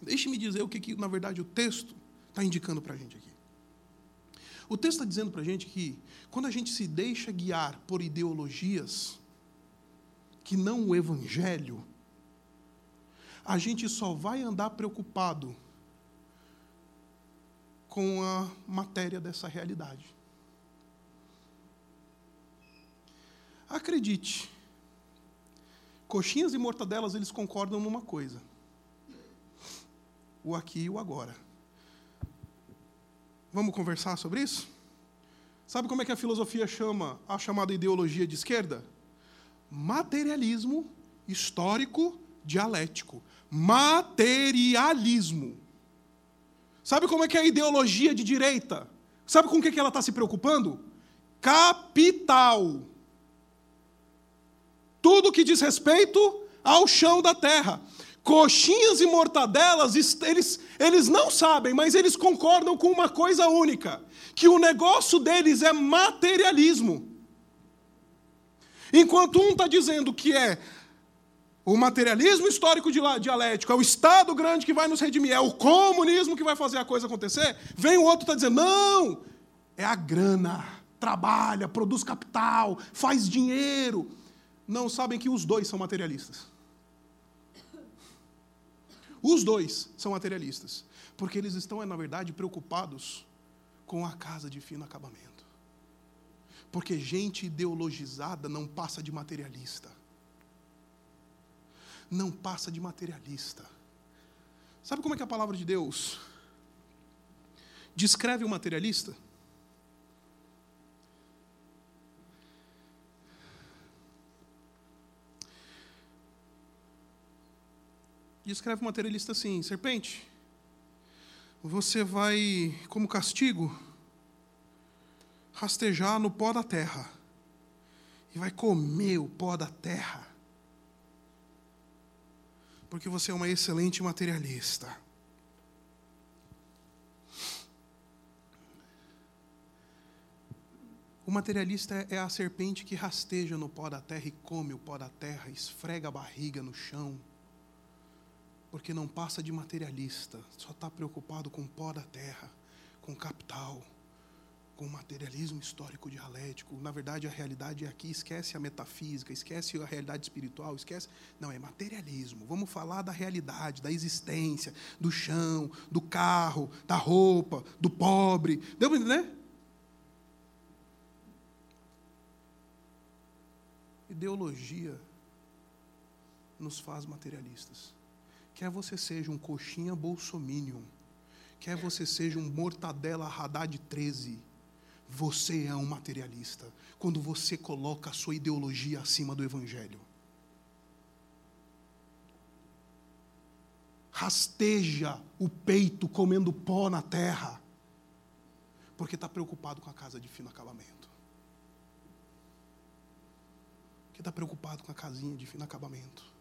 deixe-me dizer o que, que, na verdade, o texto está indicando para a gente aqui. O texto está dizendo para a gente que, quando a gente se deixa guiar por ideologias que não o Evangelho, a gente só vai andar preocupado com a matéria dessa realidade. Acredite, coxinhas e mortadelas eles concordam numa coisa: o aqui e o agora. Vamos conversar sobre isso? Sabe como é que a filosofia chama a chamada ideologia de esquerda? Materialismo histórico dialético. Materialismo. Sabe como é que é a ideologia de direita? Sabe com o que ela está se preocupando? Capital. Tudo que diz respeito ao chão da terra. Coxinhas e mortadelas, eles, eles não sabem, mas eles concordam com uma coisa única: que o negócio deles é materialismo. Enquanto um está dizendo que é o materialismo histórico dialético, é o Estado grande que vai nos redimir, é o comunismo que vai fazer a coisa acontecer, vem o outro está dizendo: não, é a grana, trabalha, produz capital, faz dinheiro. Não sabem que os dois são materialistas. Os dois são materialistas, porque eles estão, na verdade, preocupados com a casa de fino acabamento. Porque gente ideologizada não passa de materialista. Não passa de materialista. Sabe como é que a palavra de Deus descreve o materialista? E escreve o materialista assim: serpente, você vai, como castigo, rastejar no pó da terra, e vai comer o pó da terra, porque você é uma excelente materialista. O materialista é a serpente que rasteja no pó da terra e come o pó da terra, esfrega a barriga no chão porque não passa de materialista, só está preocupado com o pó da terra, com capital, com materialismo histórico dialético. Na verdade, a realidade é aqui, esquece a metafísica, esquece a realidade espiritual, esquece. Não, é materialismo. Vamos falar da realidade, da existência, do chão, do carro, da roupa, do pobre. Deu para entender? Ideologia nos faz materialistas. Quer você seja um coxinha bolsominion, quer você seja um mortadela Haddad 13, você é um materialista quando você coloca a sua ideologia acima do evangelho. Rasteja o peito comendo pó na terra, porque está preocupado com a casa de fino acabamento. Porque está preocupado com a casinha de fino acabamento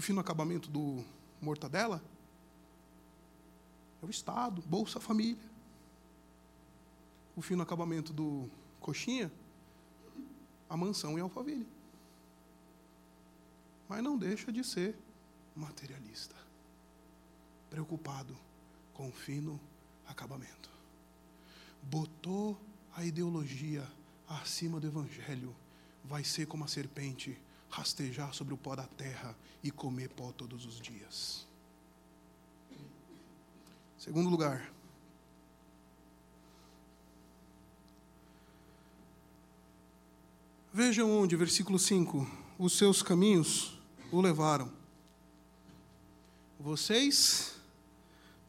o fino acabamento do mortadela? É o Estado, Bolsa Família. O fino acabamento do coxinha? A mansão em Alphaville. Mas não deixa de ser materialista. Preocupado com o fino acabamento. Botou a ideologia acima do evangelho, vai ser como a serpente rastejar sobre o pó da terra e comer pó todos os dias. Segundo lugar, vejam onde, versículo 5: os seus caminhos o levaram. Vocês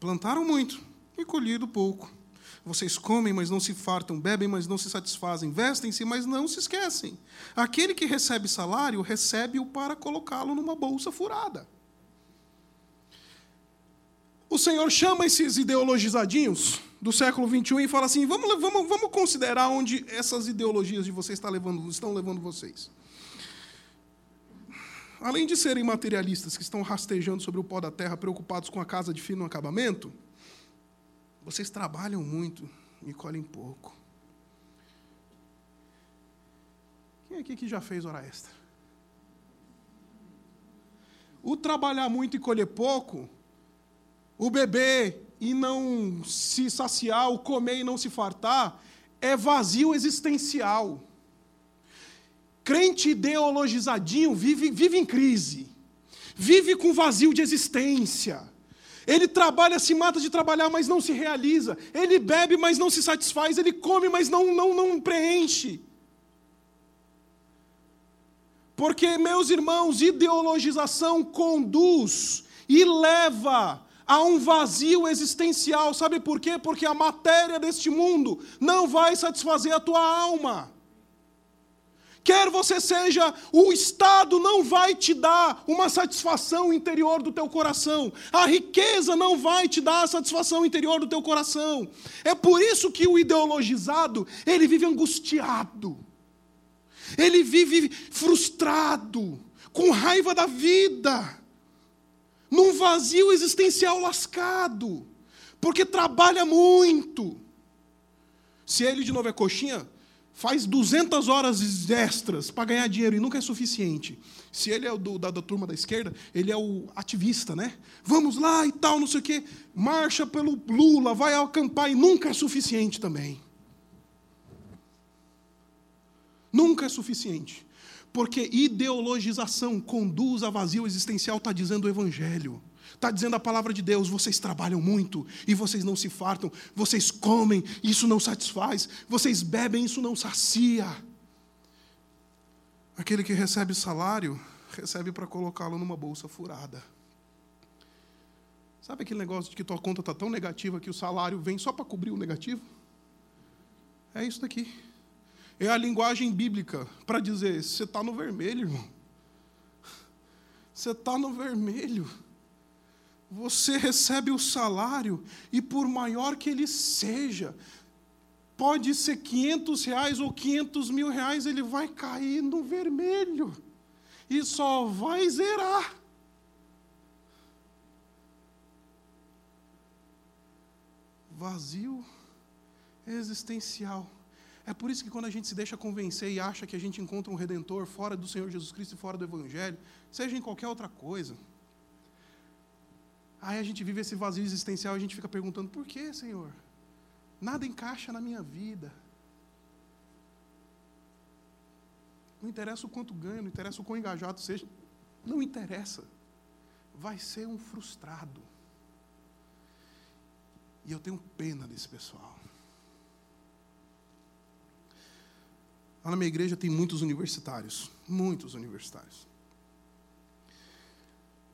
plantaram muito e colhido pouco. Vocês comem, mas não se fartam, bebem, mas não se satisfazem, vestem-se, mas não se esquecem. Aquele que recebe salário, recebe-o para colocá-lo numa bolsa furada. O Senhor chama esses ideologizadinhos do século 21 e fala assim: vamos, vamos, vamos considerar onde essas ideologias de vocês estão levando, estão levando vocês. Além de serem materialistas que estão rastejando sobre o pó da terra, preocupados com a casa de fino acabamento, vocês trabalham muito e colhem pouco. Quem aqui que já fez hora extra? O trabalhar muito e colher pouco, o beber e não se saciar, o comer e não se fartar, é vazio existencial. Crente ideologizadinho vive, vive em crise, vive com vazio de existência. Ele trabalha, se mata de trabalhar, mas não se realiza. Ele bebe, mas não se satisfaz. Ele come, mas não, não, não preenche. Porque, meus irmãos, ideologização conduz e leva a um vazio existencial. Sabe por quê? Porque a matéria deste mundo não vai satisfazer a tua alma. Quer você seja, o Estado não vai te dar uma satisfação interior do teu coração. A riqueza não vai te dar a satisfação interior do teu coração. É por isso que o ideologizado, ele vive angustiado. Ele vive frustrado, com raiva da vida, num vazio existencial lascado, porque trabalha muito. Se ele de novo é coxinha, faz 200 horas extras para ganhar dinheiro e nunca é suficiente. Se ele é do, da, da, turma da esquerda, ele é o ativista, né? Vamos lá e tal, não sei o quê. Marcha pelo Lula, vai acampar e nunca é suficiente também. Nunca é suficiente. Porque ideologização conduz a vazio existencial, está dizendo o Evangelho. Está dizendo a palavra de Deus: vocês trabalham muito e vocês não se fartam, vocês comem, isso não satisfaz, vocês bebem, isso não sacia. Aquele que recebe salário, recebe para colocá-lo numa bolsa furada. Sabe aquele negócio de que tua conta está tão negativa que o salário vem só para cobrir o negativo? É isso daqui. É a linguagem bíblica para dizer: você está no vermelho, irmão. Você está no vermelho você recebe o salário, e por maior que ele seja, pode ser 500 reais ou 500 mil reais, ele vai cair no vermelho, e só vai zerar. Vazio existencial. É por isso que quando a gente se deixa convencer e acha que a gente encontra um redentor fora do Senhor Jesus Cristo e fora do Evangelho, seja em qualquer outra coisa, Aí a gente vive esse vazio existencial e a gente fica perguntando: por que, Senhor? Nada encaixa na minha vida. Não interessa o quanto ganho, não interessa o quão engajado seja, não interessa. Vai ser um frustrado. E eu tenho pena desse pessoal. Lá na minha igreja tem muitos universitários, muitos universitários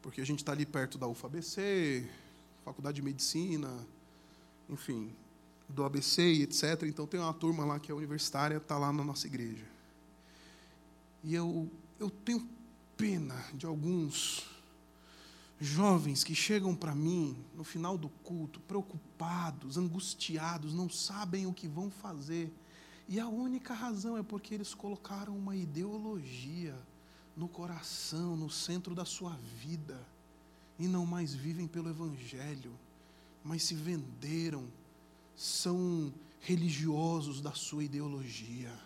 porque a gente está ali perto da UFABC, Faculdade de Medicina, enfim, do ABC e etc. Então tem uma turma lá que é universitária, está lá na nossa igreja. E eu, eu tenho pena de alguns jovens que chegam para mim no final do culto, preocupados, angustiados, não sabem o que vão fazer. E a única razão é porque eles colocaram uma ideologia no coração, no centro da sua vida, e não mais vivem pelo Evangelho, mas se venderam, são religiosos da sua ideologia.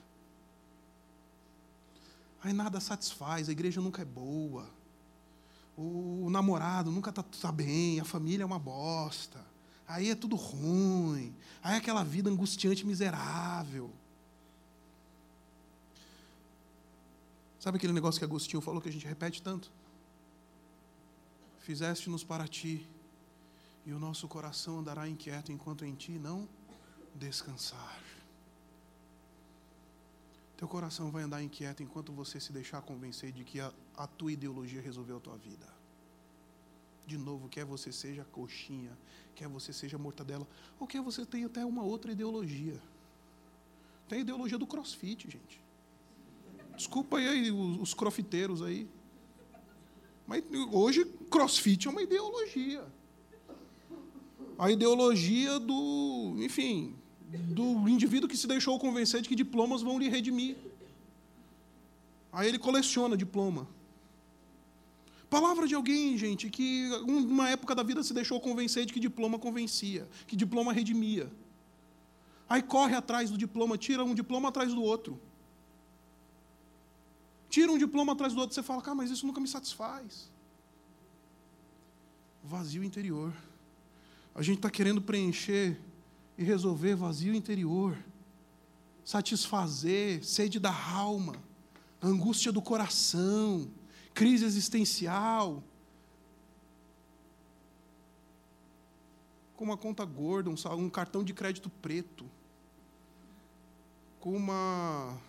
Aí nada satisfaz, a igreja nunca é boa, o namorado nunca está tá bem, a família é uma bosta, aí é tudo ruim, aí é aquela vida angustiante, miserável. Sabe aquele negócio que Agostinho falou que a gente repete tanto? Fizeste-nos para ti, e o nosso coração andará inquieto enquanto em ti não descansar. Teu coração vai andar inquieto enquanto você se deixar convencer de que a, a tua ideologia resolveu a tua vida. De novo, quer você seja coxinha, quer você seja mortadela, ou quer você tenha até uma outra ideologia. Tem a ideologia do crossfit, gente. Desculpa aí os, os crofiteiros aí. Mas hoje crossfit é uma ideologia. A ideologia do, enfim, do indivíduo que se deixou convencer de que diplomas vão lhe redimir. Aí ele coleciona diploma. Palavra de alguém, gente, que uma época da vida se deixou convencer de que diploma convencia, que diploma redimia. Aí corre atrás do diploma, tira um diploma atrás do outro. Tira um diploma atrás do outro, você fala, cara, mas isso nunca me satisfaz. Vazio interior. A gente está querendo preencher e resolver vazio interior, satisfazer sede da alma, angústia do coração, crise existencial. Com uma conta gorda, um, um cartão de crédito preto, com uma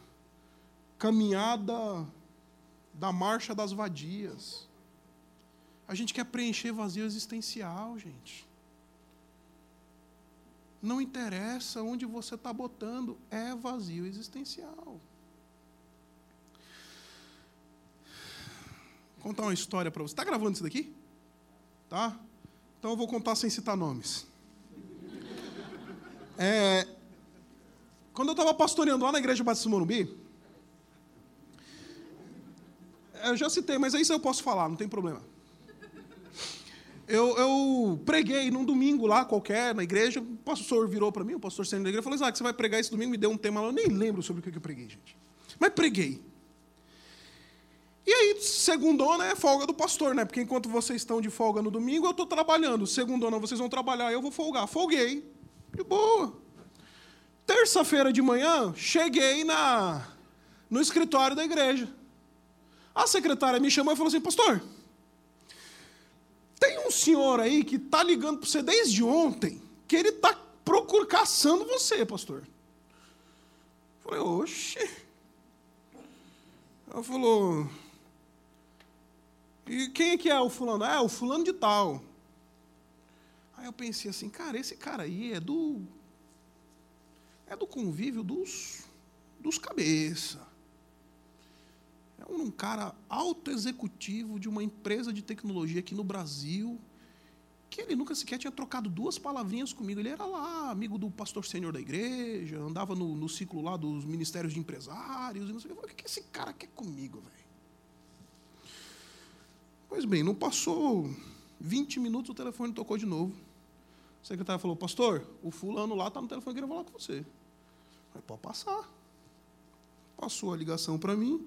caminhada da marcha das vadias. A gente quer preencher vazio existencial, gente. Não interessa onde você está botando, é vazio existencial. Vou contar uma história para você. Está gravando isso daqui? Tá? Então eu vou contar sem citar nomes. É, quando eu estava pastoreando lá na igreja Batista Morumbi, eu já citei, mas aí isso eu posso falar, não tem problema. Eu, eu, preguei num domingo lá qualquer, na igreja, o pastor virou para mim, o pastor saindo da igreja, falou: que você vai pregar esse domingo? Me deu um tema lá, eu nem lembro sobre o que eu preguei, gente. Mas preguei. E aí, segundona é folga do pastor, né? Porque enquanto vocês estão de folga no domingo, eu estou trabalhando. Segundona vocês vão trabalhar, eu vou folgar. Folguei. De boa. Terça-feira de manhã, cheguei na, no escritório da igreja. A secretária me chamou e falou assim: Pastor, tem um senhor aí que está ligando para você desde ontem, que ele está procurando, você, pastor. Eu falei, oxe. Ela falou, e quem é que é o fulano? Ah, é o fulano de tal. Aí eu pensei assim, cara, esse cara aí é do. É do convívio dos, dos cabeça. É um cara alto executivo de uma empresa de tecnologia aqui no Brasil, que ele nunca sequer tinha trocado duas palavrinhas comigo. Ele era lá, amigo do pastor sênior da igreja, andava no, no ciclo lá dos ministérios de empresários. E não sei o que. Eu falei, o que esse cara quer comigo, velho? Pois bem, não passou 20 minutos, o telefone tocou de novo. O secretário falou, pastor, o fulano lá está no telefone querendo falar com você. Eu falei, pode passar. Passou a ligação para mim.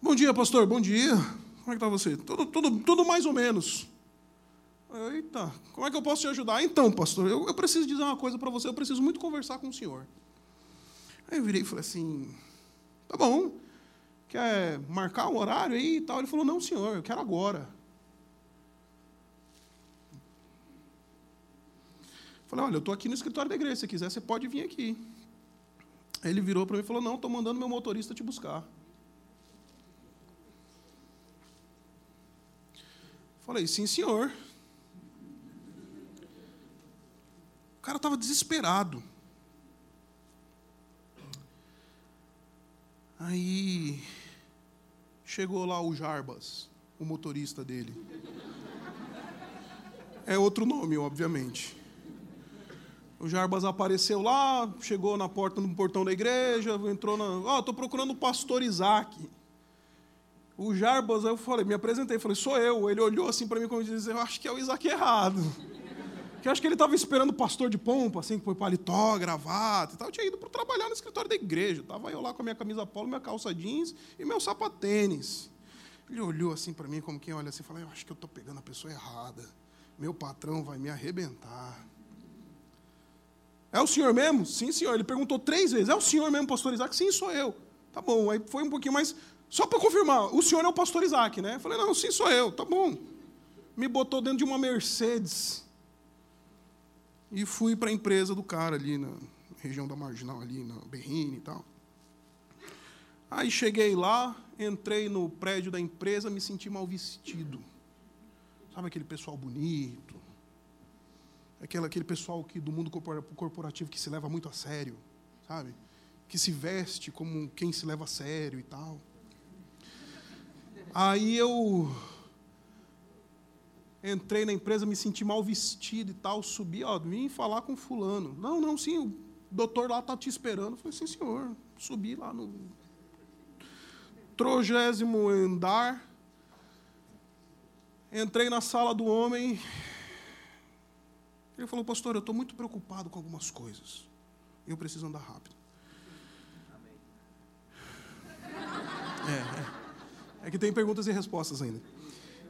Bom dia, pastor, bom dia. Como é que está você? Tudo, tudo, tudo mais ou menos. Eita, como é que eu posso te ajudar? Então, pastor, eu, eu preciso dizer uma coisa para você, eu preciso muito conversar com o senhor. Aí eu virei e falei assim, tá bom, quer marcar um horário aí e tal? Ele falou, não, senhor, eu quero agora. Falei, olha, eu estou aqui no escritório da igreja, se quiser, você pode vir aqui. Aí ele virou para mim e falou, não, estou mandando meu motorista te buscar. Falei, sim, senhor. O cara estava desesperado. Aí chegou lá o Jarbas, o motorista dele. É outro nome, obviamente. O Jarbas apareceu lá, chegou na porta, no portão da igreja, entrou na. Ó, oh, estou procurando o pastor Isaac. O Jarbas, eu falei, me apresentei, falei, sou eu. Ele olhou assim para mim como diz, eu acho que é o Isaac errado. Que eu acho que ele estava esperando o pastor de pompa, assim, que foi paletó, gravata e tal. Eu tinha ido para trabalhar no escritório da igreja. Estava eu lá com a minha camisa polo, minha calça jeans e meu sapatênis. Ele olhou assim para mim como quem olha assim falou, eu acho que eu estou pegando a pessoa errada. Meu patrão vai me arrebentar. É o senhor mesmo? Sim, senhor. Ele perguntou três vezes. É o senhor mesmo, pastor Isaac? Sim, sou eu. Tá bom. Aí foi um pouquinho mais só para confirmar, o senhor é o pastor Isaac, né? Eu falei, não, sim, sou eu, tá bom. Me botou dentro de uma Mercedes. E fui para a empresa do cara ali, na região da Marginal, ali, na Berrine e tal. Aí cheguei lá, entrei no prédio da empresa, me senti mal vestido. Sabe aquele pessoal bonito? Aquele, aquele pessoal que, do mundo corporativo que se leva muito a sério, sabe? Que se veste como quem se leva a sério e tal. Aí eu entrei na empresa, me senti mal vestido e tal, subi, ó, vim falar com fulano. Não, não, sim, o doutor lá está te esperando. Eu falei, sim, senhor. Subi lá no trogésimo andar, entrei na sala do homem. Ele falou, pastor, eu estou muito preocupado com algumas coisas. Eu preciso andar rápido. É, é. É que tem perguntas e respostas ainda.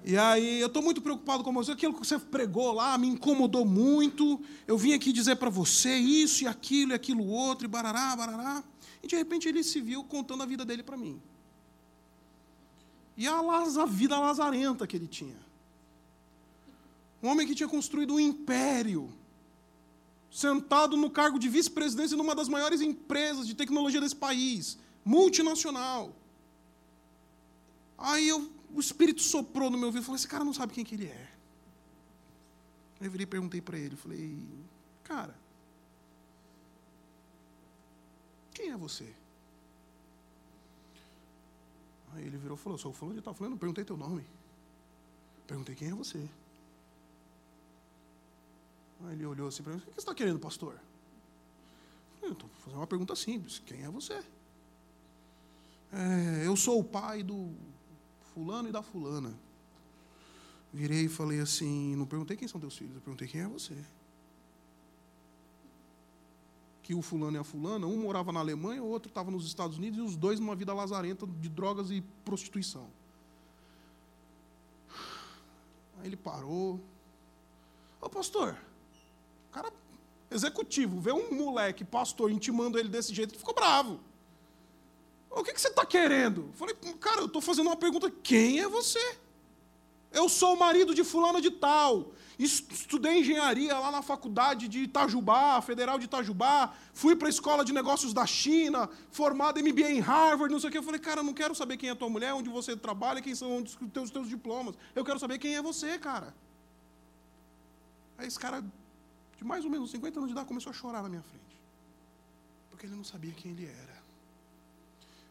E aí, eu estou muito preocupado com você. Aquilo que você pregou lá me incomodou muito. Eu vim aqui dizer para você isso e aquilo e aquilo outro, e barará, barará. E de repente ele se viu contando a vida dele para mim. E a, a vida lazarenta que ele tinha. Um homem que tinha construído um império, sentado no cargo de vice-presidência numa das maiores empresas de tecnologia desse país, multinacional. Aí eu o Espírito soprou no meu ouvido e falou: esse cara não sabe quem que ele é. Eu virei e perguntei para ele, falei, cara, quem é você? Aí ele virou e falou, sou o de tal, falando, não perguntei teu nome. Perguntei quem é você. Aí ele olhou assim para mim, o que você está querendo, pastor? Eu estou fazendo uma pergunta simples, quem é você? É, eu sou o pai do fulano e da fulana. Virei e falei assim, não perguntei quem são teus filhos, eu perguntei quem é você. Que o fulano e a fulana, um morava na Alemanha, o outro estava nos Estados Unidos, e os dois numa vida lazarenta de drogas e prostituição. Aí ele parou. Ô pastor, cara executivo, vê um moleque, pastor, intimando ele desse jeito, ele ficou bravo. O que, que você está querendo? Falei, cara, eu estou fazendo uma pergunta: quem é você? Eu sou o marido de fulano de tal. Estudei engenharia lá na faculdade de Itajubá, Federal de Itajubá. Fui para a escola de negócios da China, formado MBA em Harvard, não sei o que. Eu falei, cara, eu não quero saber quem é tua mulher, onde você trabalha, quem são os teus, teus diplomas. Eu quero saber quem é você, cara. Aí esse cara, de mais ou menos 50 anos de idade, começou a chorar na minha frente. Porque ele não sabia quem ele era.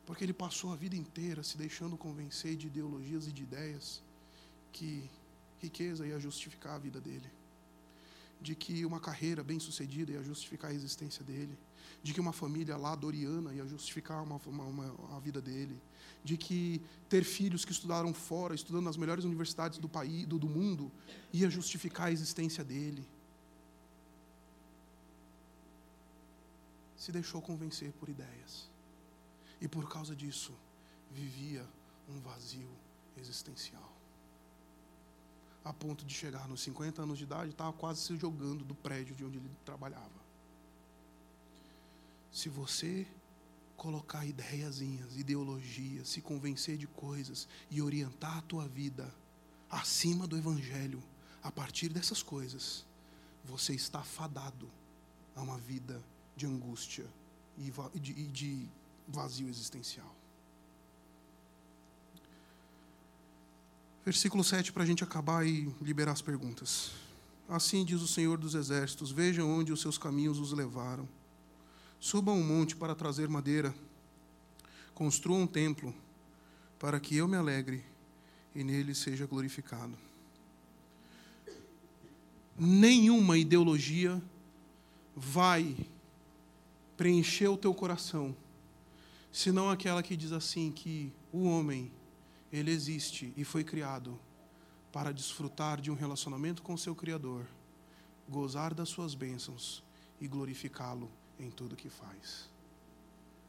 Porque ele passou a vida inteira se deixando convencer de ideologias e de ideias que riqueza ia justificar a vida dele, de que uma carreira bem-sucedida ia justificar a existência dele, de que uma família lá doriana ia justificar uma, uma, uma, a vida dele, de que ter filhos que estudaram fora, estudando nas melhores universidades do país, do, do mundo, ia justificar a existência dele. Se deixou convencer por ideias. E por causa disso, vivia um vazio existencial. A ponto de chegar nos 50 anos de idade, estava quase se jogando do prédio de onde ele trabalhava. Se você colocar ideiazinhas, ideologias, se convencer de coisas e orientar a tua vida acima do evangelho, a partir dessas coisas, você está fadado a uma vida de angústia e de, de vazio existencial. Versículo 7 para a gente acabar e liberar as perguntas. Assim diz o Senhor dos Exércitos: Vejam onde os seus caminhos os levaram. Subam um monte para trazer madeira. Construam um templo para que eu me alegre e nele seja glorificado. Nenhuma ideologia vai preencher o teu coração senão aquela que diz assim que o homem ele existe e foi criado para desfrutar de um relacionamento com seu criador, gozar das suas bênçãos e glorificá-lo em tudo que faz.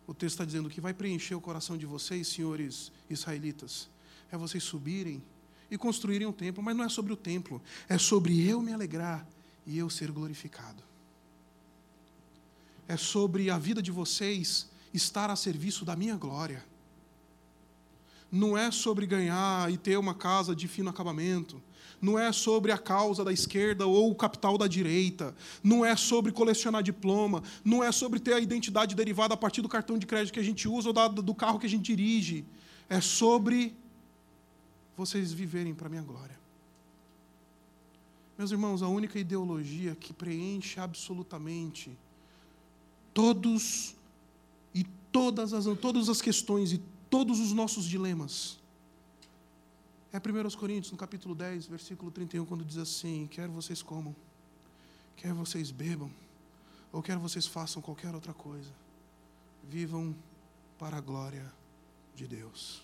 O texto está dizendo que vai preencher o coração de vocês, senhores israelitas, é vocês subirem e construírem um templo, mas não é sobre o templo, é sobre eu me alegrar e eu ser glorificado. É sobre a vida de vocês estar a serviço da minha glória. não é sobre ganhar e ter uma casa de fino acabamento, não é sobre a causa da esquerda ou o capital da direita, não é sobre colecionar diploma, não é sobre ter a identidade derivada a partir do cartão de crédito que a gente usa ou do carro que a gente dirige. É sobre vocês viverem para a minha glória. Meus irmãos, a única ideologia que preenche absolutamente todos todas as, todas as questões e todos os nossos dilemas é 1 Coríntios, no capítulo 10, versículo 31, quando diz assim: Quer vocês comam, quer vocês bebam, ou quer vocês façam qualquer outra coisa, vivam para a glória de Deus.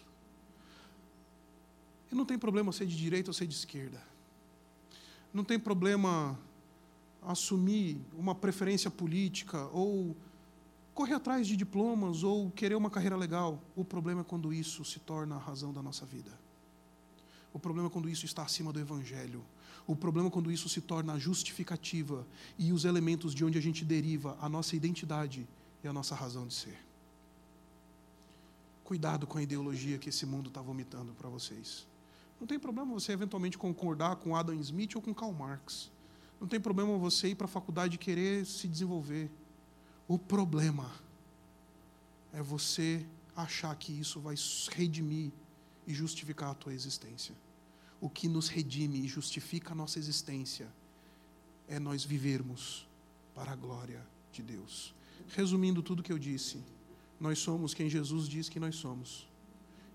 E não tem problema ser de direita ou ser de esquerda. Não tem problema assumir uma preferência política ou correr atrás de diplomas ou querer uma carreira legal. O problema é quando isso se torna a razão da nossa vida. O problema é quando isso está acima do Evangelho. O problema é quando isso se torna a justificativa e os elementos de onde a gente deriva a nossa identidade e a nossa razão de ser. Cuidado com a ideologia que esse mundo está vomitando para vocês. Não tem problema você eventualmente concordar com Adam Smith ou com Karl Marx. Não tem problema você ir para a faculdade e querer se desenvolver. O problema é você achar que isso vai redimir e justificar a tua existência. O que nos redime e justifica a nossa existência é nós vivermos para a glória de Deus. Resumindo tudo que eu disse, nós somos quem Jesus diz que nós somos.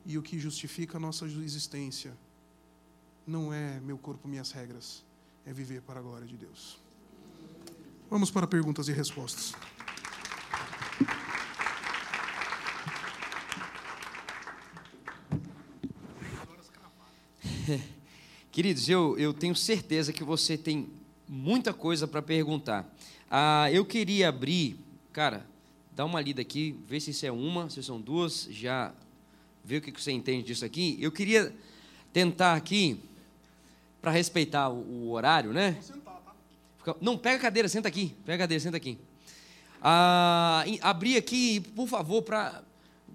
E o que justifica a nossa existência não é meu corpo, minhas regras, é viver para a glória de Deus. Vamos para perguntas e respostas. Queridos, eu, eu tenho certeza que você tem muita coisa para perguntar. Ah, eu queria abrir, cara, dá uma lida aqui, vê se isso é uma, se são duas, já vê o que você entende disso aqui. Eu queria tentar aqui, para respeitar o, o, horário, né? Não, pega a cadeira, senta aqui, pega a cadeira, senta aqui. Ah, abrir aqui, por favor, para.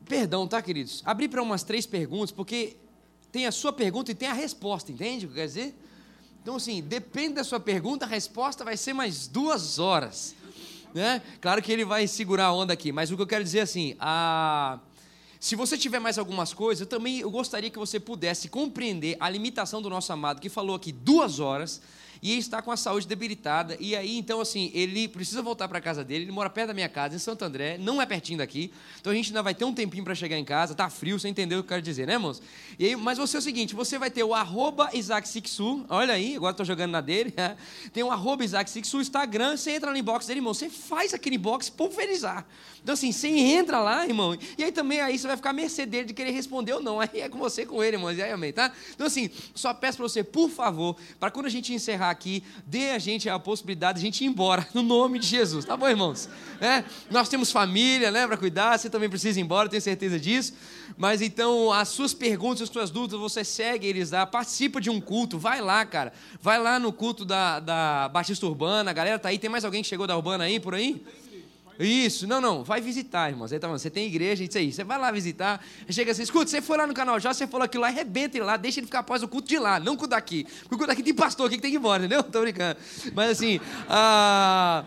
Perdão, tá, queridos? Abrir para umas três perguntas, porque tem a sua pergunta e tem a resposta, entende o que quer dizer? Então, assim, depende da sua pergunta, a resposta vai ser mais duas horas. Né? Claro que ele vai segurar a onda aqui, mas o que eu quero dizer é assim, a... se você tiver mais algumas coisas, eu também eu gostaria que você pudesse compreender a limitação do nosso amado, que falou aqui duas horas, e está com a saúde debilitada. E aí, então, assim, ele precisa voltar para casa dele. Ele mora perto da minha casa, em Santo André, não é pertinho daqui. Então a gente ainda vai ter um tempinho para chegar em casa. Tá frio, você entendeu o que eu quero dizer, né, irmãos? E aí, mas você é o seguinte: você vai ter o arroba Isaac Sixu, olha aí, agora estou jogando na dele. Tem o arroba Isaac Sixu, Instagram, você entra no inbox dele, irmão, você faz aquele inbox pulverizar. Então, assim, você entra lá, irmão, e aí também aí você vai ficar à mercê dele de querer responder ou não. Aí é com você, com ele, irmão. E aí, amém, tá? Então, assim, só peço para você, por favor, para quando a gente encerrar aqui, dê a gente a possibilidade de a gente ir embora, no nome de Jesus. Tá bom, irmãos? É, nós temos família, né, para cuidar, você também precisa ir embora, tenho certeza disso. Mas então, as suas perguntas, as suas dúvidas, você segue eles lá, participa de um culto, vai lá, cara. Vai lá no culto da, da Batista Urbana, a galera tá aí. Tem mais alguém que chegou da Urbana aí, por aí? Isso, não, não, vai visitar, irmãos. Aí tá você tem igreja, isso aí. Você vai lá visitar, chega assim, escuta, você foi lá no canal já, você falou aquilo lá, arrebenta ele lá, deixa ele ficar após o culto de lá, não o culto daqui. Porque o culto daqui tem pastor aqui que tem que ir embora, entendeu? Tô brincando. Mas assim, ah.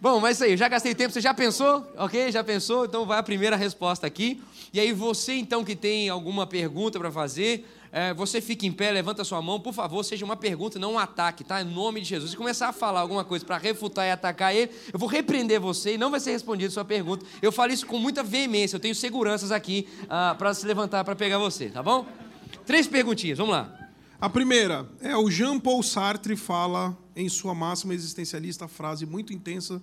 Bom, mas isso aí, já gastei tempo, você já pensou? Ok? Já pensou? Então vai a primeira resposta aqui. E aí você então que tem alguma pergunta para fazer, é, você fica em pé, levanta sua mão, por favor, seja uma pergunta, não um ataque, tá? Em nome de Jesus. Se começar a falar alguma coisa para refutar e atacar ele, eu vou repreender você e não vai ser respondida sua pergunta. Eu falo isso com muita veemência, eu tenho seguranças aqui ah, para se levantar para pegar você, tá bom? Três perguntinhas, vamos lá. A primeira é o Jean Paul Sartre fala em sua máxima existencialista frase muito intensa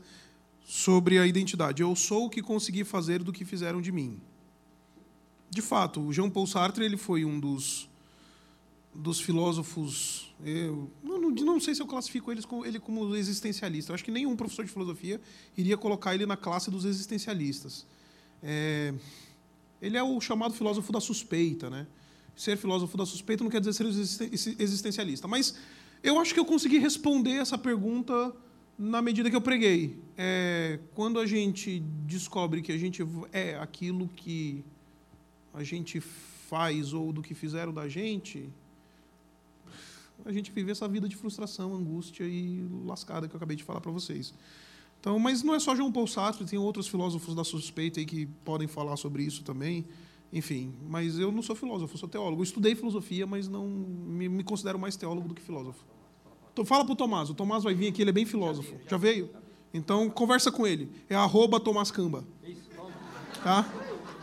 sobre a identidade. Eu sou o que consegui fazer do que fizeram de mim. De fato, o Jean Paul Sartre ele foi um dos dos filósofos. Eu não, não, sei se eu classifico eles como, ele como existencialista. Eu acho que nenhum professor de filosofia iria colocar ele na classe dos existencialistas. É, ele é o chamado filósofo da suspeita. Né? Ser filósofo da suspeita não quer dizer ser existencialista. Mas eu acho que eu consegui responder essa pergunta na medida que eu preguei. É, quando a gente descobre que a gente é aquilo que a gente faz ou do que fizeram da gente, a gente vive essa vida de frustração, angústia e lascada que eu acabei de falar para vocês. Então, mas não é só João Paul Sartre, tem outros filósofos da suspeita aí que podem falar sobre isso também. Enfim, mas eu não sou filósofo, sou teólogo. Eu estudei filosofia, mas não me, me considero mais teólogo do que filósofo. Então, fala para o Tomás, o Tomás vai vir aqui, ele é bem filósofo. Já veio? Então, conversa com ele. É arroba Tomás Camba. Tá?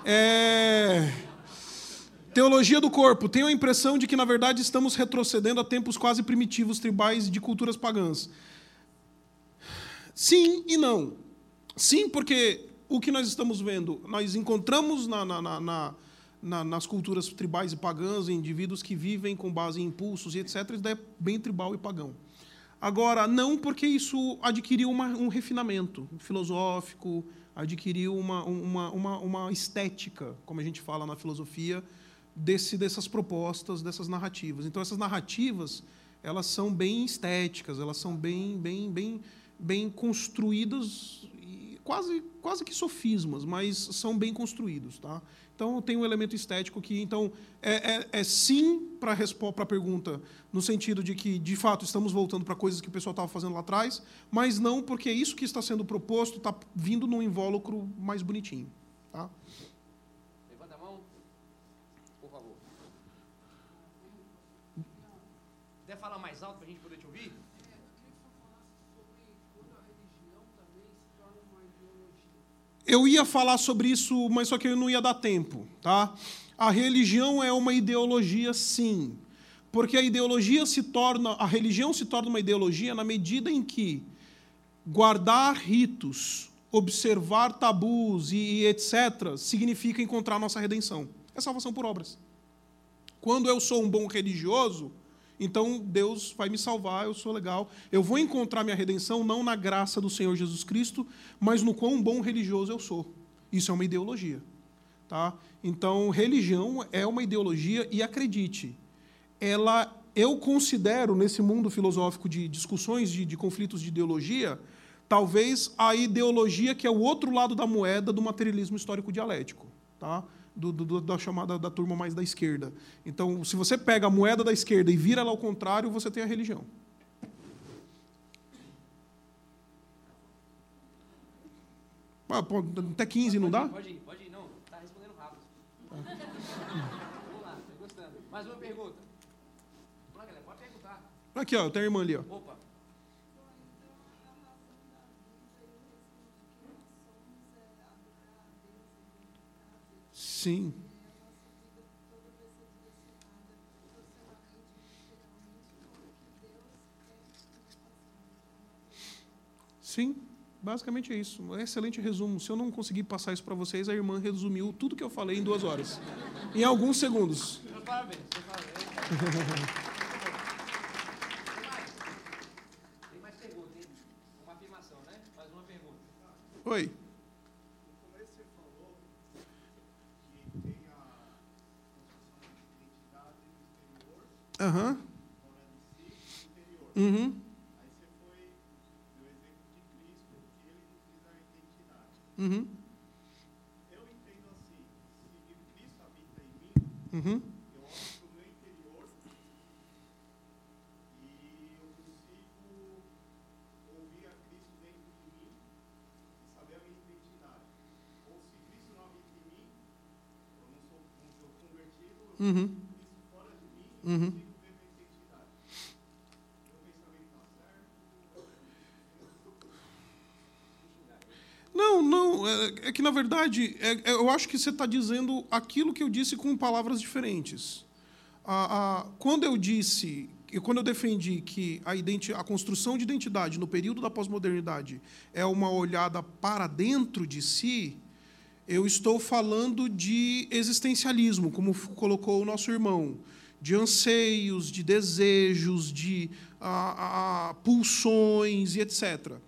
É... Teologia do corpo. Tenho a impressão de que, na verdade, estamos retrocedendo a tempos quase primitivos, tribais de culturas pagãs. Sim e não. Sim, porque o que nós estamos vendo, nós encontramos na, na, na, nas culturas tribais e pagãs indivíduos que vivem com base em impulsos e etc. Isso é bem tribal e pagão. Agora, não porque isso adquiriu uma, um refinamento filosófico, adquiriu uma, uma, uma, uma estética, como a gente fala na filosofia, desse, dessas propostas, dessas narrativas. Então, essas narrativas, elas são bem estéticas, elas são bem, bem, bem, bem construídas, quase, quase que sofismas, mas são bem construídos. Tá? Então, tem um elemento estético que, então, é, é, é sim para a pergunta, no sentido de que, de fato, estamos voltando para coisas que o pessoal estava fazendo lá atrás, mas não porque isso que está sendo proposto está vindo num invólucro mais bonitinho. Tá? Falar mais alto para a gente poder te ouvir? Eu ia falar sobre isso, mas só que eu não ia dar tempo, tá? A religião é uma ideologia, sim, porque a ideologia se torna, a religião se torna uma ideologia na medida em que guardar ritos, observar tabus e etc significa encontrar nossa redenção. É salvação por obras. Quando eu sou um bom religioso, então Deus vai me salvar, eu sou legal. Eu vou encontrar minha redenção não na graça do Senhor Jesus Cristo, mas no quão bom religioso eu sou. Isso é uma ideologia. Tá? Então, religião é uma ideologia e acredite, ela eu considero nesse mundo filosófico de discussões de, de conflitos de ideologia, talvez a ideologia que é o outro lado da moeda do materialismo histórico dialético, tá? Do, do, da chamada da turma mais da esquerda. Então, se você pega a moeda da esquerda e vira ela ao contrário, você tem a religião. Ah, pô, até 15 não dá? Pode ir, pode ir, não. Está respondendo rápido. Vamos lá, estou gostando. Mais uma pergunta. Vamos lá, galera, pode perguntar. Aqui, ó, tem a irmã ali. Ó. Opa. Sim. Sim, basicamente é isso. Um excelente resumo. Se eu não conseguir passar isso para vocês, a irmã resumiu tudo que eu falei em duas horas. Em alguns segundos. Parabéns, parabéns. Tem mais perguntas, hein? Uma afirmação, né? Mais uma pergunta. Oi. Aham. Uhum. Uhum. Uhum. Eu entendo assim, se Cristo habita em mim, uhum. eu olho para o meu interior e eu consigo ouvir a Cristo dentro de mim e saber a minha identidade. Ou se Cristo não habita em mim, eu não sou, não sou convertido, Uhum. Uhum. Não, não. É, é que, na verdade, é- é- eu acho que você está dizendo aquilo que eu disse com palavras diferentes. Quando eu disse, e quando eu defendi que a, a construção de identidade no período da pós-modernidade é uma olhada para dentro de si, eu estou falando de existencialismo, como colocou o nosso irmão, de anseios, de desejos, de pulsões e etc.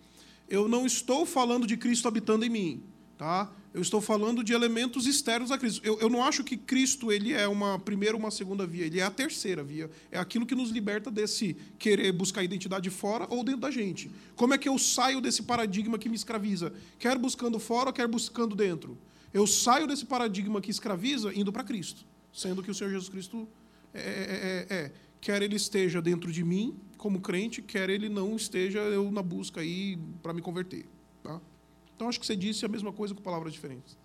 Eu não estou falando de Cristo habitando em mim, tá? Eu estou falando de elementos externos a Cristo. Eu, eu não acho que Cristo ele é uma primeira ou uma segunda via, ele é a terceira via. É aquilo que nos liberta desse querer buscar identidade fora ou dentro da gente. Como é que eu saio desse paradigma que me escraviza? Quer buscando fora quer buscando dentro? Eu saio desse paradigma que escraviza indo para Cristo. sendo que o Senhor Jesus Cristo é, é, é, é, quer ele esteja dentro de mim como crente, quer ele não esteja eu na busca aí para me converter, tá? Então acho que você disse a mesma coisa com palavras diferentes.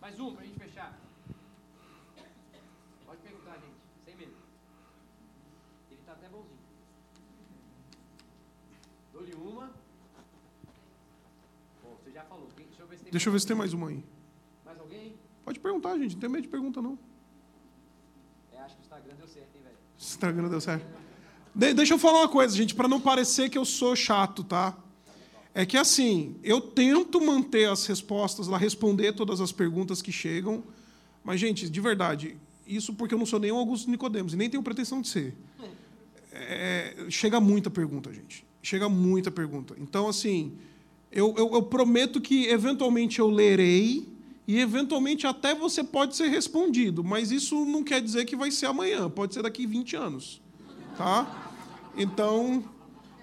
Mais um para a gente fechar. Pode perguntar, gente, sem medo. Ele está até bonzinho. Dou-lhe uma. Bom, você já falou. Deixa eu ver se tem, Deixa eu ver se tem mais uma aí. mais alguém. Pode perguntar, gente, não tem medo de pergunta não. É, acho que o Instagram deu Instagram deu certo. De- deixa eu falar uma coisa, gente, para não parecer que eu sou chato, tá? É que assim, eu tento manter as respostas lá, responder todas as perguntas que chegam, mas, gente, de verdade, isso porque eu não sou o Augusto Nicodemos e nem tenho pretensão de ser. É, chega muita pergunta, gente. Chega muita pergunta. Então, assim, eu, eu- eu prometo que eventualmente eu lerei e eventualmente até você pode ser respondido, mas isso não quer dizer que vai ser amanhã, pode ser daqui 20 anos. Tá? Então,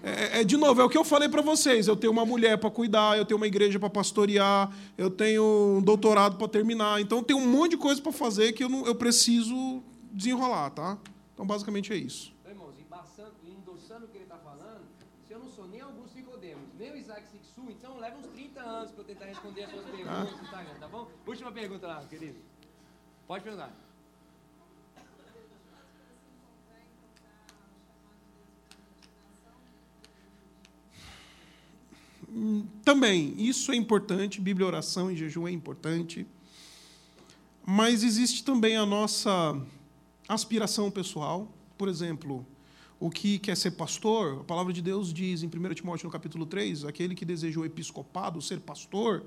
é, é, de novo, é o que eu falei para vocês. Eu tenho uma mulher para cuidar, eu tenho uma igreja para pastorear, eu tenho um doutorado para terminar. Então, tem um monte de coisa para fazer que eu, não, eu preciso desenrolar, tá? Então, basicamente é isso. Então, irmãos, embaçando, endossando o que ele está falando, se eu não sou nem Augusto Nicodemos, nem o Isaac Sixu, então leva uns 30 anos para eu tentar responder as suas perguntas no Instagram, tá bom? Última pergunta lá, querido. Pode perguntar. Também, isso é importante, Bíblia, oração e jejum é importante. Mas existe também a nossa aspiração pessoal. Por exemplo, o que quer ser pastor, a palavra de Deus diz em 1 Timóteo no capítulo 3, aquele que deseja o episcopado, ser pastor,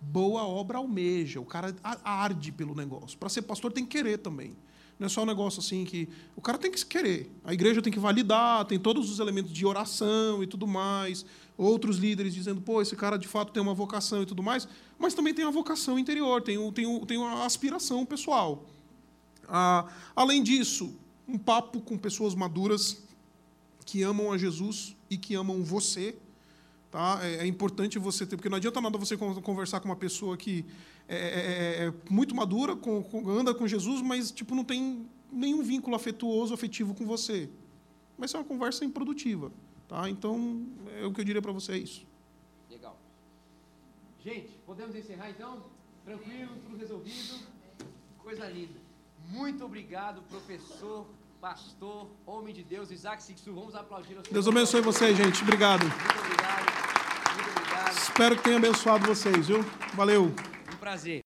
boa obra almeja. O cara arde pelo negócio. Para ser pastor tem que querer também. Não é só um negócio assim que. O cara tem que querer. A igreja tem que validar, tem todos os elementos de oração e tudo mais. Outros líderes dizendo, pô, esse cara de fato tem uma vocação e tudo mais. Mas também tem a vocação interior, tem, o, tem, tem uma aspiração pessoal. Ah, além disso, um papo com pessoas maduras que amam a Jesus e que amam você. Tá? É, é importante você ter, porque não adianta nada você con- conversar com uma pessoa que é, é- é muito madura, com, com- anda com Jesus, mas tipo não tem nenhum vínculo afetuoso, afetivo com você. Vai ser uma conversa improdutiva. Tá? Então, é o que eu diria para você é isso. Legal. Gente, podemos encerrar então? Tranquilo, tudo resolvido? Coisa linda. Muito obrigado, professor, pastor, homem de Deus, Isaac Sixu. Vamos aplaudir. Deus abençoe vocês, gente. Obrigado. Muito obrigado. Muito obrigado. Espero que tenha abençoado vocês, viu? Valeu. Um prazer.